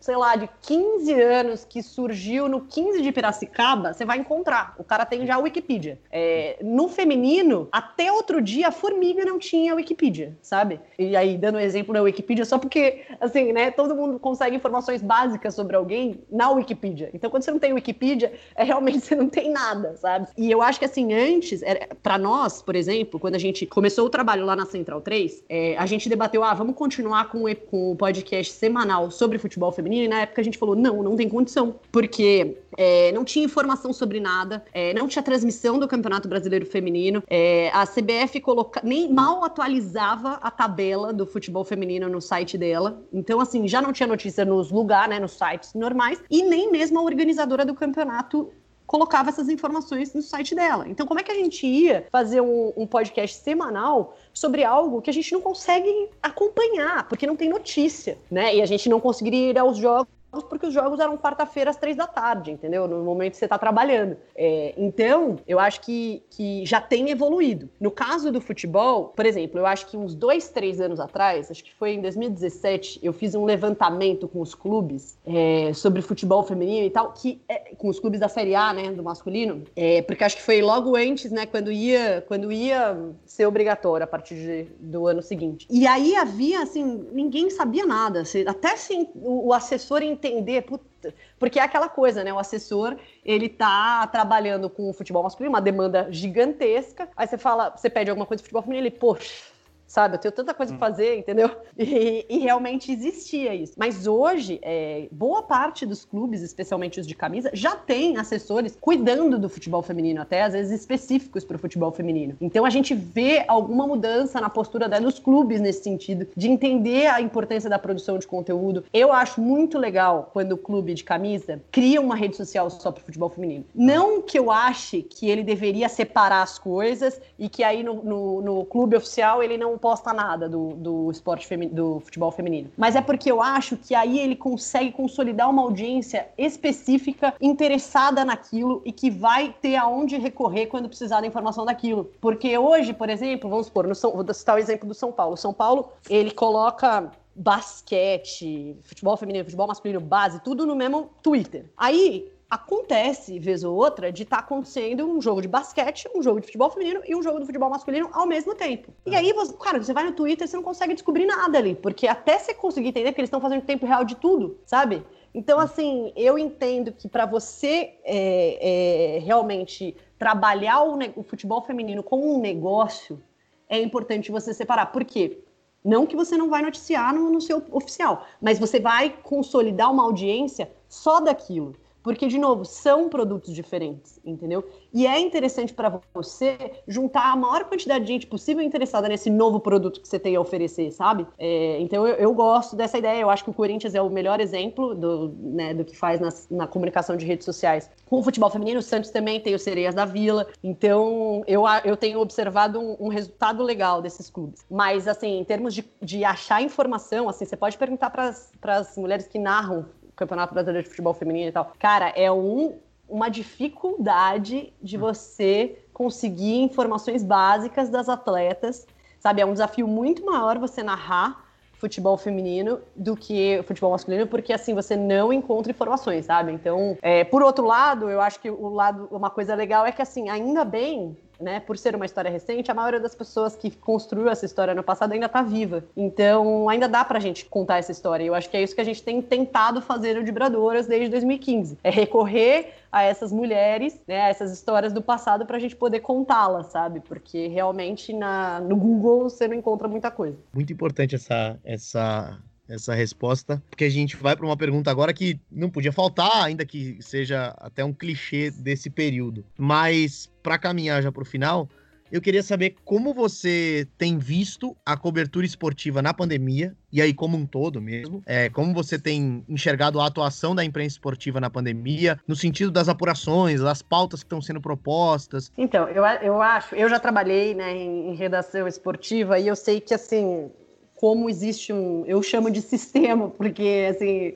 D: sei lá, de 15 anos que surgiu no 15 de Piracicaba, você vai encontrar. O cara tem já a Wikipedia. É, no feminino, até outro dia, a Formiga não tinha Wikipedia, sabe? E aí, dando exemplo da Wikipedia, só porque, assim, né, todo mundo consegue informações básicas sobre alguém na Wikipedia. Então, quando você não tem Wikipedia, é realmente você não tem nada, sabe? E eu acho que, assim, antes, para nós, por exemplo, quando a gente começou o trabalho lá na Central 3, é, a gente debateu, ah, vamos continuar com, com o podcast semanal sobre futebol feminino, e na época a gente falou, não, não tem condição, porque é, não tinha informação sobre nada, é, não tinha transmissão do Campeonato Brasileiro Feminino, é, a CBF coloca, nem mal atualizava a tabela do futebol feminino no site dela, então assim, já não tinha notícia nos lugares, né, nos sites normais, e nem mesmo a organizadora do campeonato colocava essas informações no site dela. Então, como é que a gente ia fazer um, um, podcast semanal sobre algo que a gente não consegue acompanhar, porque não tem notícia, né? E a gente não conseguiria ir aos jogos porque os jogos eram quarta-feira às três da tarde, entendeu? No momento que você está trabalhando. É, então, eu acho que, que já tem evoluído. No caso do futebol, por exemplo, eu acho que uns dois, três anos atrás, acho que foi em 2017, eu fiz um levantamento com os clubes é, sobre futebol feminino e tal, que é, com os clubes da Série A, né, do masculino, é, porque acho que foi logo antes, né, quando ia, quando ia ser obrigatório a partir de, do ano seguinte. E aí havia, assim, ninguém sabia nada, até assim, o, o assessor entender, puta, porque é aquela coisa, né? O assessor, ele tá trabalhando com o futebol masculino, uma demanda gigantesca. Aí você fala, você pede alguma coisa de futebol feminino, ele, poxa, sabe? Eu tenho tanta coisa para hum. fazer, entendeu? E, e, realmente existia isso. Mas hoje, é, boa parte dos clubes, especialmente os de camisa, já tem assessores cuidando do futebol feminino, até às vezes específicos para o futebol feminino. Então a gente vê alguma mudança na postura dos clubes nesse sentido, de entender a importância da produção de conteúdo. Eu acho muito legal quando o clube de camisa cria uma rede social só para o futebol feminino. Não que eu ache que ele deveria separar as coisas e que aí no, no, no clube oficial ele não posta nada do, do esporte do futebol feminino. Mas é porque eu acho que aí ele consegue consolidar uma audiência específica, interessada naquilo e que vai ter aonde recorrer quando precisar da informação daquilo. Porque hoje, por exemplo, vamos supor, no São, vou citar o exemplo do São Paulo. São Paulo, ele coloca basquete, futebol feminino, futebol masculino, base, tudo no mesmo Twitter. Aí acontece, vez ou outra, de estar tá acontecendo um jogo de basquete, um jogo de futebol feminino e um jogo de futebol masculino ao mesmo tempo. E aí, você, cara, você vai no Twitter e você não consegue descobrir nada ali, porque até você conseguir entender, porque eles estão fazendo tempo real de tudo, sabe? Então, assim, eu entendo que para você é, é, realmente trabalhar o, o futebol feminino como um negócio, é importante você separar. Por quê? Não que você não vai noticiar no, no seu oficial, mas você vai consolidar uma audiência só daquilo. Porque, de novo, são produtos diferentes, entendeu? E é interessante para você juntar a maior quantidade de gente possível interessada nesse novo produto que você tem a oferecer, sabe? É, então eu, eu, gosto dessa ideia. Eu acho que o Corinthians é o melhor exemplo do, né, do que faz nas, na comunicação de redes sociais. Com o futebol feminino, o Santos também tem o Sereias da Vila. Então eu, eu tenho observado um, um resultado legal desses clubes. Mas, assim, em termos de, de achar informação, assim, você pode perguntar para as mulheres que narram Campeonato Brasileiro de Futebol Feminino e tal. Cara, é um, uma dificuldade de você conseguir informações básicas das atletas, sabe? É um desafio muito maior você narrar futebol feminino do que futebol masculino, porque assim você não encontra informações, sabe? Então, é, por outro lado, eu acho que o lado, uma coisa legal é que assim, ainda bem né, por ser uma história recente, a maioria das pessoas que construiu essa história no passado ainda está viva. Então, ainda dá pra gente contar essa história. Eu acho que é isso que a gente tem tentado fazer no Vibradoras desde 2015. É recorrer a essas mulheres, né, a essas histórias do passado para a gente poder contá-las, sabe? Porque realmente na, no Google você não encontra muita coisa.
B: Muito importante essa, essa essa resposta, porque a gente vai para uma pergunta agora que não podia faltar, ainda que seja até um clichê desse período. Mas para caminhar já para o final, eu queria saber como você tem visto a cobertura esportiva na pandemia, e aí como um todo mesmo, é, como você tem enxergado a atuação da imprensa esportiva na pandemia, no sentido das apurações, das pautas que estão sendo propostas.
D: Então, eu, eu acho, eu já trabalhei né, em, redação esportiva e eu sei que, assim, como existe um. Eu chamo de sistema, porque assim.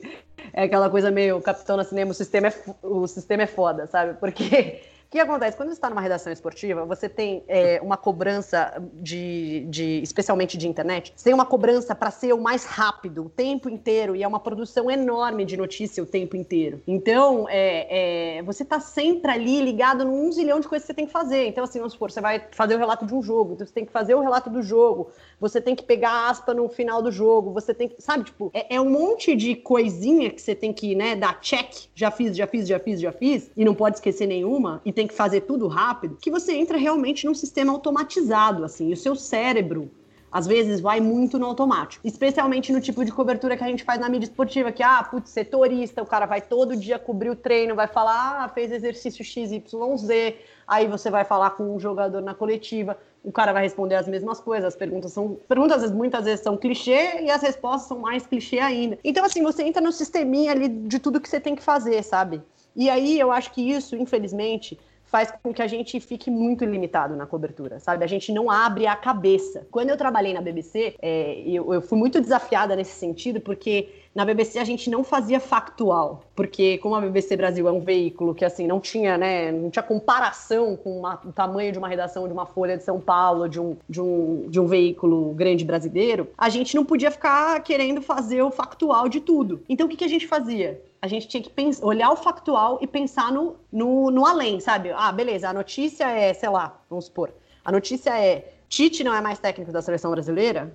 D: É aquela coisa meio Capitão na Cinema, o sistema é, o sistema é foda, sabe? Porque que acontece? Quando você está numa redação esportiva, você tem é, uma cobrança de, de, especialmente de internet, você tem uma cobrança para ser o mais rápido o tempo inteiro e é uma produção enorme de notícia o tempo inteiro. Então, é, é, você está sempre ali ligado num zilhão de coisas que você tem que fazer. Então, assim, vamos supor, você vai fazer o relato de um jogo, então você tem que fazer o relato do jogo, você tem que pegar a aspa no final do jogo, você tem que, sabe, tipo, é, é um monte de coisinha que você tem que, né, dar check, já fiz, já fiz, já fiz, já fiz, e não pode esquecer nenhuma, e tem tem que fazer tudo rápido, que você entra realmente num sistema automatizado, assim, o seu cérebro às vezes vai muito no automático. Especialmente no tipo de cobertura que a gente faz na mídia esportiva, que, ah, putz, setorista, o cara vai todo dia cobrir o treino, vai falar, ah, fez exercício XYZ, aí você vai falar com um jogador na coletiva, o cara vai responder as mesmas coisas, as perguntas são. Perguntas muitas vezes são clichê e as respostas são mais clichê ainda. Então, assim, você entra no sisteminha ali de tudo que você tem que fazer, sabe? E aí eu acho que isso, infelizmente, faz com que a gente fique muito limitado na cobertura, sabe? A gente não abre a cabeça. Quando eu trabalhei na BBC, é, eu, eu fui muito desafiada nesse sentido, porque na BBC a gente não fazia factual, porque como a BBC Brasil é um veículo que assim não tinha, né, não tinha comparação com uma, o tamanho de uma redação de uma Folha de São Paulo, de um, de um, de um veículo grande brasileiro, a gente não podia ficar querendo fazer o factual de tudo. Então o que, que a gente fazia? a gente tinha que pensar, olhar o factual e pensar no, no, no além, sabe? Ah, beleza, a notícia é, sei lá, vamos supor, a notícia é Tite não é mais técnico da seleção brasileira,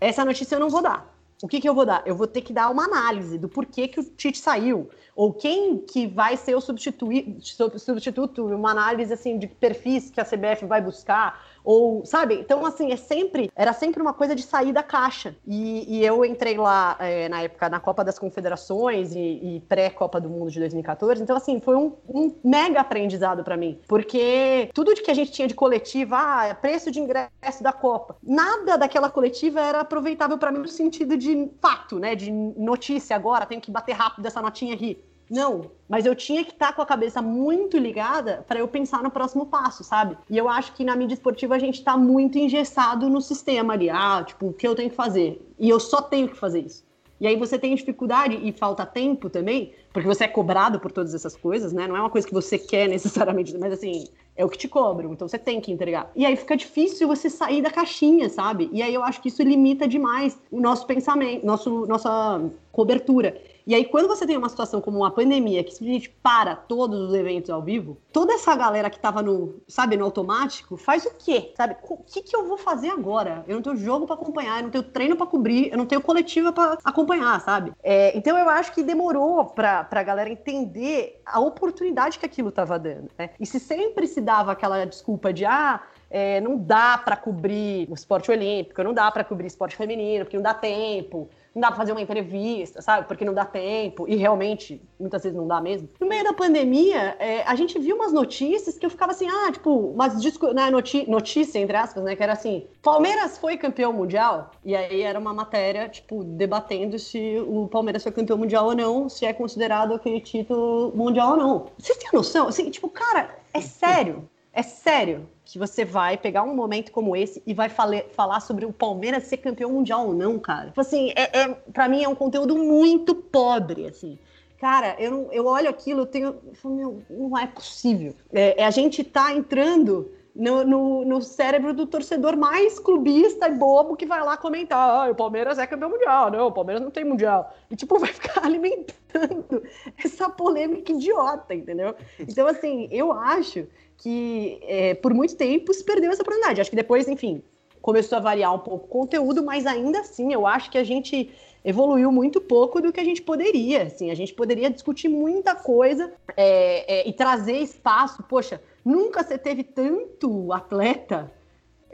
D: essa notícia eu não vou dar. O que, que eu vou dar? Eu vou ter que dar uma análise do porquê que o Tite saiu, ou quem que vai ser o substituto, uma análise assim de perfis que a CBF vai buscar, ou, sabe? Então, assim, é sempre, era sempre uma coisa de sair da caixa. E, e eu entrei lá é, na época na Copa das Confederações e, e pré-Copa do Mundo de 2014. Então, assim, foi um, um mega aprendizado para mim. Porque tudo de que a gente tinha de coletiva, ah, preço de ingresso da Copa, nada daquela coletiva era aproveitável para mim no sentido de fato, né? De notícia agora, tenho que bater rápido essa notinha aqui. Não, mas eu tinha que estar tá com a cabeça muito ligada para eu pensar no próximo passo, sabe? E eu acho que na mídia esportiva a gente está muito engessado no sistema ali. Ah, tipo, o que eu tenho que fazer? E eu só tenho que fazer isso. E aí você tem dificuldade e falta tempo também, porque você é cobrado por todas essas coisas, né? Não é uma coisa que você quer necessariamente, mas assim, é o que te cobram, então você tem que entregar. E aí fica difícil você sair da caixinha, sabe? E aí eu acho que isso limita demais o nosso pensamento, nosso, nossa cobertura. E aí, quando você tem uma situação como uma pandemia, que simplesmente para todos os eventos ao vivo, toda essa galera que tava no, sabe, no automático, faz o quê? Sabe? O que, que eu vou fazer agora? Eu não tenho jogo para acompanhar, eu não tenho treino para cobrir, eu não tenho coletiva para acompanhar, sabe? É, então eu acho que demorou pra, pra galera entender a oportunidade que aquilo tava dando, né? E se sempre se dava aquela desculpa de, ah, é, não dá para cobrir o esporte olímpico, não dá para cobrir esporte feminino, porque não dá tempo não dá pra fazer uma entrevista, sabe? Porque não dá tempo. E realmente, muitas vezes não dá mesmo. No meio da pandemia, é, a gente viu umas notícias que eu ficava assim, ah, tipo, umas né, notícia, entre aspas, né? Que era assim: Palmeiras foi campeão mundial. E aí era uma matéria, tipo, debatendo se o Palmeiras foi campeão mundial ou não, se é considerado aquele título mundial ou não. Vocês têm noção? Assim, tipo, cara, é sério. É sério que você vai pegar um momento como esse e vai fale, falar sobre o Palmeiras ser campeão mundial ou não, cara. Tipo assim, é, é, mim é um conteúdo muito pobre, assim. Cara, eu, não, eu olho aquilo, eu tenho. Eu falo, meu, não é possível. É, é, a gente tá entrando no, no, no, cérebro do torcedor mais clubista e bobo que vai lá comentar: ah, o Palmeiras é campeão mundial, não, o Palmeiras não tem mundial. E, tipo, vai ficar alimentando essa polêmica idiota, entendeu? Então, assim, eu acho que é, por muito tempo se perdeu essa oportunidade. Acho que depois, enfim, começou a variar um pouco o conteúdo, mas ainda assim eu acho que a gente evoluiu muito pouco do que a gente poderia. Assim, a gente poderia discutir muita coisa é, é, e trazer espaço. Poxa, nunca você teve tanto atleta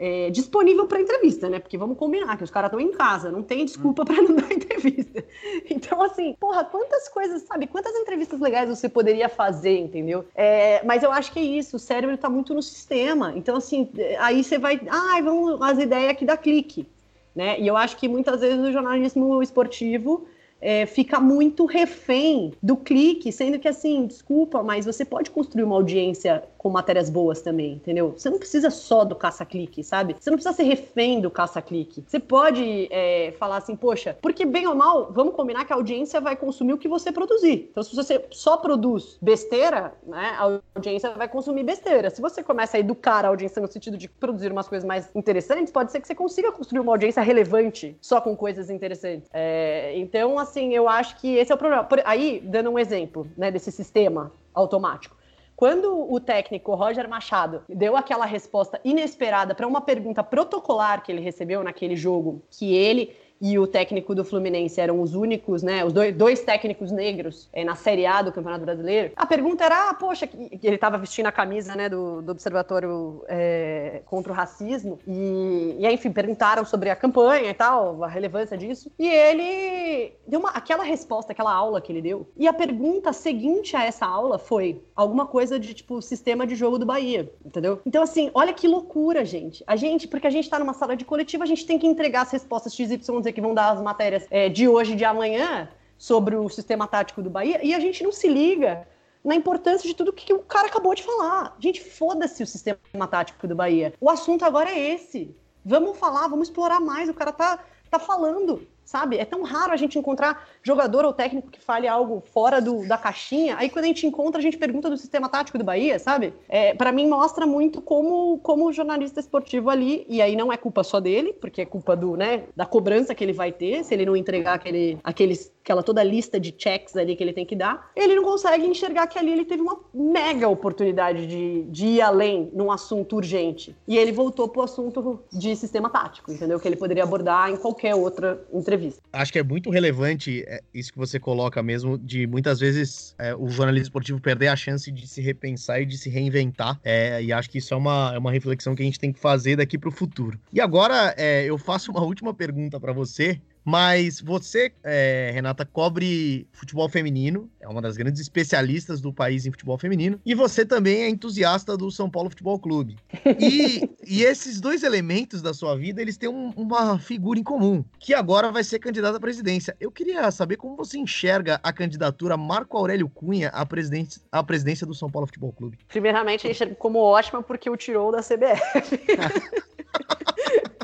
D: é, disponível para entrevista, né? Porque vamos combinar que os caras estão em casa, não tem desculpa para não dar entrevista. Então, assim, porra, quantas coisas, sabe? Quantas entrevistas legais você poderia fazer, entendeu? É, mas eu acho que é isso, o cérebro está muito no sistema. Então, assim, aí você vai, ai, ah, vamos as ideias aqui da clique, né? E eu acho que muitas vezes o jornalismo esportivo é, fica muito refém do clique, sendo que assim, desculpa, mas você pode construir uma audiência com matérias boas também, entendeu? Você não precisa só do caça-clique, sabe? Você não precisa ser refém do caça-clique. Você pode é, falar assim, poxa, porque bem ou mal, vamos combinar que a audiência vai consumir o que você produzir. Então, se você só produz besteira, né, a audiência vai consumir besteira. Se você começa a educar a audiência no sentido de produzir umas coisas mais interessantes, pode ser que você consiga construir uma audiência relevante só com coisas interessantes. É, então, assim, eu acho que esse é o problema. Por, aí, dando um exemplo, né, desse sistema automático. Quando o técnico Roger Machado deu aquela resposta inesperada para uma pergunta protocolar que ele recebeu naquele jogo, que ele e o técnico do Fluminense eram os únicos, né? Os dois, dois técnicos negros é, na Série A do Campeonato Brasileiro. A pergunta era, ah, poxa, ele estava vestindo a camisa, né, do, do Observatório é, contra o Racismo. E, e, enfim, perguntaram sobre a campanha e tal, a relevância disso. E ele deu uma, aquela resposta, aquela aula que ele deu. E a pergunta seguinte a essa aula foi alguma coisa de, tipo, sistema de jogo do Bahia, entendeu? Então, assim, olha que loucura, gente. A gente, porque a gente está numa sala de coletiva, a gente tem que entregar as respostas XYZ que vão dar as matérias é, de hoje e de amanhã sobre o sistema tático do Bahia, e a gente não se liga na importância de tudo que o cara acabou de falar. Gente, foda-se o sistema tático do Bahia. O assunto agora é esse. Vamos falar, vamos explorar mais. O cara tá, tá falando sabe? É tão raro a gente encontrar jogador ou técnico que fale algo fora do, da caixinha. Aí quando a gente encontra, a gente pergunta do sistema tático do Bahia, sabe? É, para mim mostra muito como como jornalista esportivo ali, e aí não é culpa só dele, porque é culpa do, né, da cobrança que ele vai ter se ele não entregar aquele, aqueles, aquela toda lista de checks ali que ele tem que dar. Ele não consegue enxergar que ali ele teve uma mega oportunidade de, de ir além num assunto urgente. E ele voltou pro assunto de sistema tático, entendeu? Que ele poderia abordar em qualquer outra entrevista entrevista.
B: Acho que é muito relevante é, isso que você coloca mesmo, de muitas vezes é, o jornalismo esportivo perder a chance de se repensar e de se reinventar. É, e acho que isso é uma, é uma reflexão que a gente tem que fazer daqui para o futuro. E agora é, eu faço uma última pergunta para você, mas você, é, Renata, cobre futebol feminino, é uma das grandes especialistas do país em futebol feminino, e você também é entusiasta do São Paulo Futebol Clube. E, e esses dois elementos da sua vida, eles têm um, uma figura em comum, que agora vai ser candidata à presidência. Eu queria saber como você enxerga a candidatura Marco Aurélio Cunha à presidência, à presidência do São Paulo Futebol Clube.
D: Primeiramente, eu enxergo como ótima porque o tirou da CBF.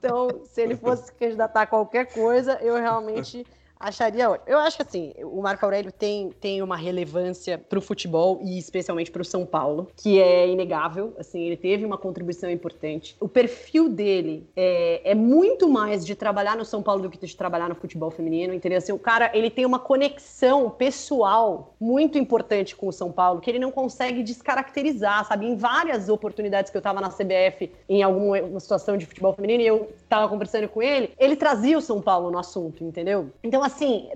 D: Então, se ele fosse candidatar a qualquer coisa, eu realmente Acharia ótimo. Eu acho que assim, o Marco Aurélio tem, tem uma relevância para o futebol e especialmente para o São Paulo, que é inegável. Assim, ele teve uma contribuição importante. O perfil dele é, é muito mais de trabalhar no São Paulo do que de trabalhar no futebol feminino. Entendeu? Assim, o cara ele tem uma conexão pessoal muito importante com o São Paulo que ele não consegue descaracterizar, sabe? Em várias oportunidades que eu estava na CBF em alguma situação de futebol feminino e eu estava conversando com ele, ele trazia o São Paulo no assunto, entendeu? Então assim,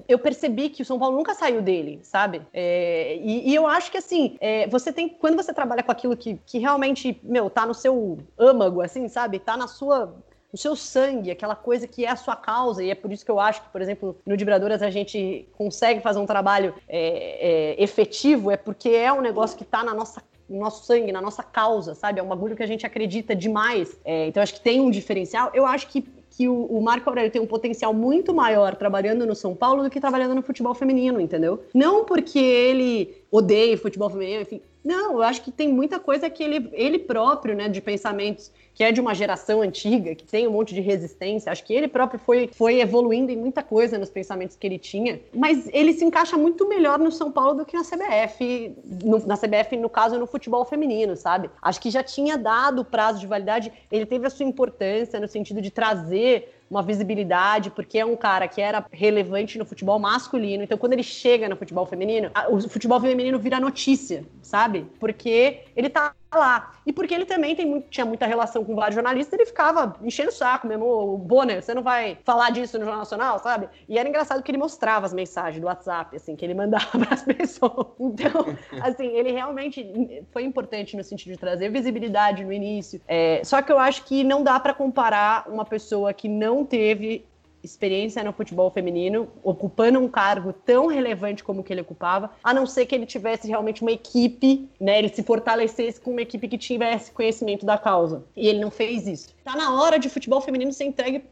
D: eu percebi que o São Paulo nunca saiu dele, sabe? É, e, e, eu acho que, assim, é, você tem. Quando você trabalha com aquilo que, que realmente, meu, tá no seu âmago, assim, sabe? Tá na sua o seu sangue, aquela coisa que é a sua causa, e é por isso que eu acho que, por exemplo, no Vibradoras a gente consegue fazer um trabalho é, é, efetivo, é porque é um negócio que está na nossa no nosso sangue, na nossa causa, sabe? É um bagulho que a gente acredita demais. É, então, acho que tem um diferencial. Eu acho que que o, o, Marco Aurélio tem um potencial muito maior trabalhando no São Paulo do que trabalhando no futebol feminino, entendeu? Não porque ele odeia futebol feminino, enfim. Não, eu acho que tem muita coisa que ele, ele próprio, né, de pensamentos que é de uma geração antiga, que tem um monte de resistência. Acho que ele próprio foi, foi evoluindo em muita coisa nos pensamentos que ele tinha, mas ele se encaixa muito melhor no São Paulo do que na CBF, no, na CBF, no caso, no futebol feminino, sabe? Acho que já tinha dado o prazo de validade, ele teve a sua importância no sentido de trazer uma visibilidade, porque é um cara que era relevante no futebol masculino. Então, quando ele chega no futebol feminino, o futebol feminino vira notícia, sabe? Porque ele tá lá. E porque ele também tem muito, tinha muita relação com vários jornalistas, ele ficava enchendo o saco mesmo. O Bonner, você não vai falar disso no Jornal Nacional, sabe? E era engraçado que ele mostrava as mensagens do WhatsApp, assim, que ele mandava para as pessoas. Então, assim, ele realmente foi importante no sentido de trazer visibilidade no início. É, só que eu acho que não dá para comparar uma pessoa que não teve experiência no futebol feminino, ocupando um cargo tão relevante como o que ele ocupava, a não ser que ele tivesse realmente uma equipe, né, ele se fortalecesse com uma equipe que tivesse conhecimento da causa. E ele não fez isso. Tá na hora de futebol feminino ser entregue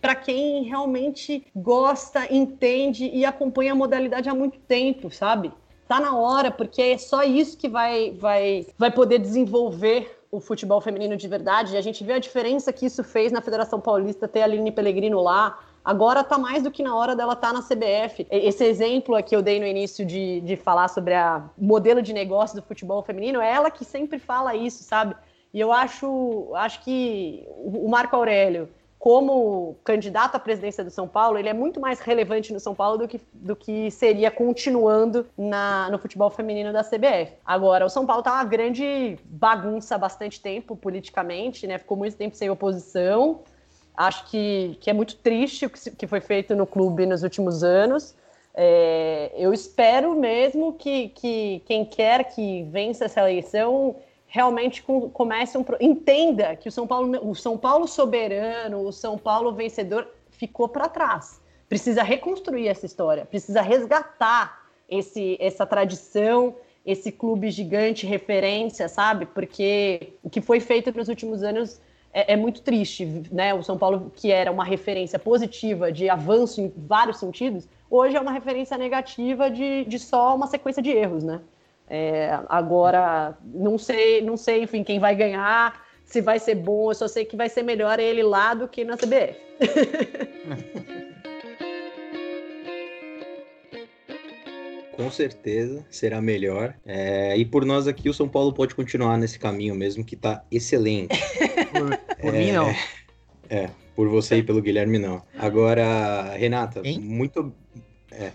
D: para quem realmente gosta, entende e acompanha a modalidade há muito tempo, sabe? Tá na hora, porque é só isso que vai, vai, vai poder desenvolver o futebol feminino de verdade. E a gente vê a diferença que isso fez na Federação Paulista ter a Aline Pellegrino lá. Agora está mais do que na hora dela estar tá na CBF. Esse exemplo que eu dei no início de, de falar sobre o modelo de negócio do futebol feminino, é ela que sempre fala isso, sabe? E eu acho, acho que o Marco Aurélio, como candidato à presidência do São Paulo, ele é muito mais relevante no São Paulo do que, do que seria continuando na, no futebol feminino da CBF. Agora, o São Paulo tá uma grande bagunça há bastante tempo politicamente, né? Ficou muito tempo sem oposição. Acho que, que é muito triste o que, que foi feito no clube nos últimos anos. É, eu espero mesmo que, que quem quer que vença essa eleição realmente comece um entenda que o São Paulo, o São Paulo soberano, o São Paulo vencedor ficou para trás. Precisa reconstruir essa história, precisa resgatar esse, essa tradição, esse clube gigante referência, sabe? Porque o que foi feito nos últimos anos é, é, muito triste, né? O São Paulo, que era uma referência positiva de avanço em vários sentidos, hoje é uma referência negativa de, de só uma sequência de erros, né? É, agora, não sei, não sei, enfim, quem vai ganhar, se vai ser bom, eu só sei que vai ser melhor ele lá do que na CBF.
A: Com certeza será melhor. É, e por nós aqui, o São Paulo pode continuar nesse caminho mesmo, que está excelente.
C: por, por é, mim, não.
A: É, por você e pelo Guilherme, não. Agora, Renata, hein? muito, é,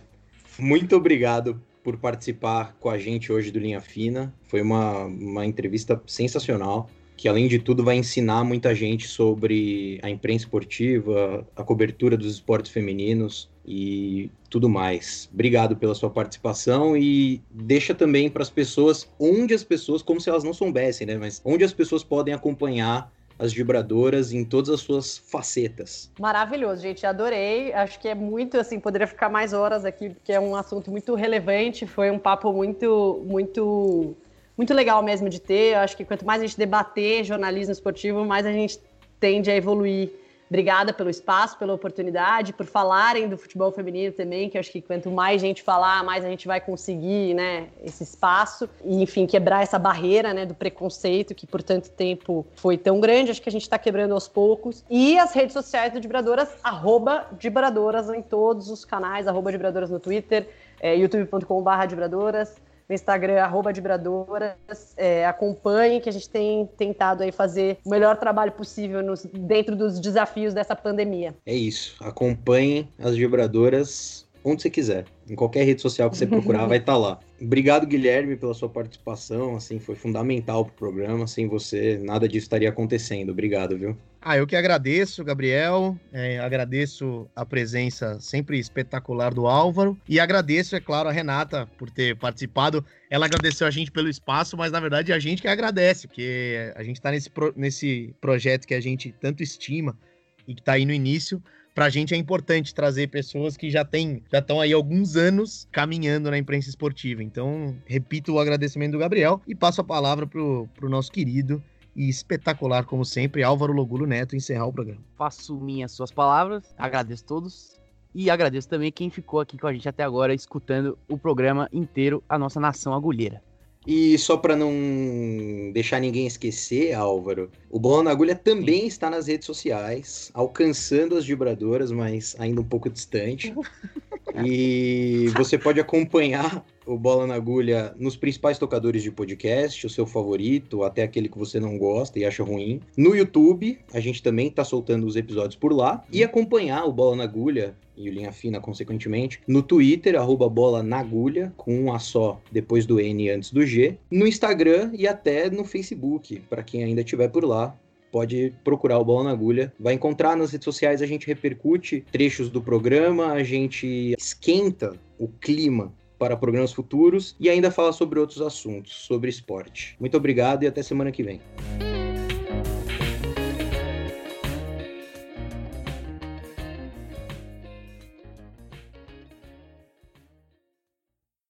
A: muito obrigado por participar com a gente hoje do Linha Fina. Foi uma, uma entrevista sensacional, que além de tudo vai ensinar muita gente sobre a imprensa esportiva, a cobertura dos esportes femininos e tudo mais. Obrigado pela sua participação e deixa também para as pessoas onde as pessoas, como se elas não soubessem, né, mas onde as pessoas podem acompanhar as vibradoras em todas as suas facetas.
D: Maravilhoso, gente, adorei. Acho que é muito assim, poderia ficar mais horas aqui, porque é um assunto muito relevante, foi um papo muito muito muito legal mesmo de ter. Acho que quanto mais a gente debater jornalismo esportivo, mais a gente tende a evoluir Obrigada pelo espaço, pela oportunidade, por falarem do futebol feminino também, que eu acho que quanto mais gente falar, mais a gente vai conseguir, né, esse espaço e, enfim, quebrar essa barreira, né, do preconceito que por tanto tempo foi tão grande. Acho que a gente está quebrando aos poucos. E as redes sociais do Vibradoras, arroba Vibradoras em todos os canais, arroba Vibradoras no Twitter, é, youtube.com.br Vibradoras, no Instagram, arroba Vibradoras. É, acompanhe, que a gente tem tentado aí fazer o melhor trabalho possível nos, dentro dos desafios dessa pandemia.
A: É isso. Acompanhem as vibradoras onde você quiser. Em qualquer rede social que você procurar, vai estar tá lá. Obrigado, Guilherme, pela sua participação. Assim, foi fundamental pro programa. Sem você, nada disso estaria acontecendo. Obrigado, viu?
B: Ah, eu que agradeço, Gabriel. É, agradeço a presença sempre espetacular do Álvaro. E agradeço, é claro, a Renata por ter participado. Ela agradeceu a gente pelo espaço, mas na verdade é a gente que agradece, porque a gente está nesse, pro, nesse projeto que a gente tanto estima e que está aí no início para a gente é importante trazer pessoas que já têm, já estão aí alguns anos caminhando na imprensa esportiva. Então, repito o agradecimento do Gabriel e passo a palavra para o nosso querido e espetacular, como sempre, Álvaro Logulo Neto, encerrar o programa.
C: Faço minhas suas palavras, agradeço todos e agradeço também quem ficou aqui com a gente até agora, escutando o programa inteiro, a nossa nação agulheira.
A: E só para não deixar ninguém esquecer, Álvaro, o Bola na Agulha também está nas redes sociais, alcançando as vibradoras, mas ainda um pouco distante. e você pode acompanhar o Bola na Agulha nos principais tocadores de podcast, o seu favorito, até aquele que você não gosta e acha ruim. No YouTube, a gente também está soltando os episódios por lá. E acompanhar o Bola na Agulha e o Linha Fina, consequentemente, no Twitter, arroba bola na agulha, com um A só depois do N antes do G, no Instagram e até no Facebook, para quem ainda estiver por lá pode procurar o Bola na Agulha. Vai encontrar nas redes sociais, a gente repercute trechos do programa, a gente esquenta o clima para programas futuros e ainda fala sobre outros assuntos, sobre esporte. Muito obrigado e até semana que vem.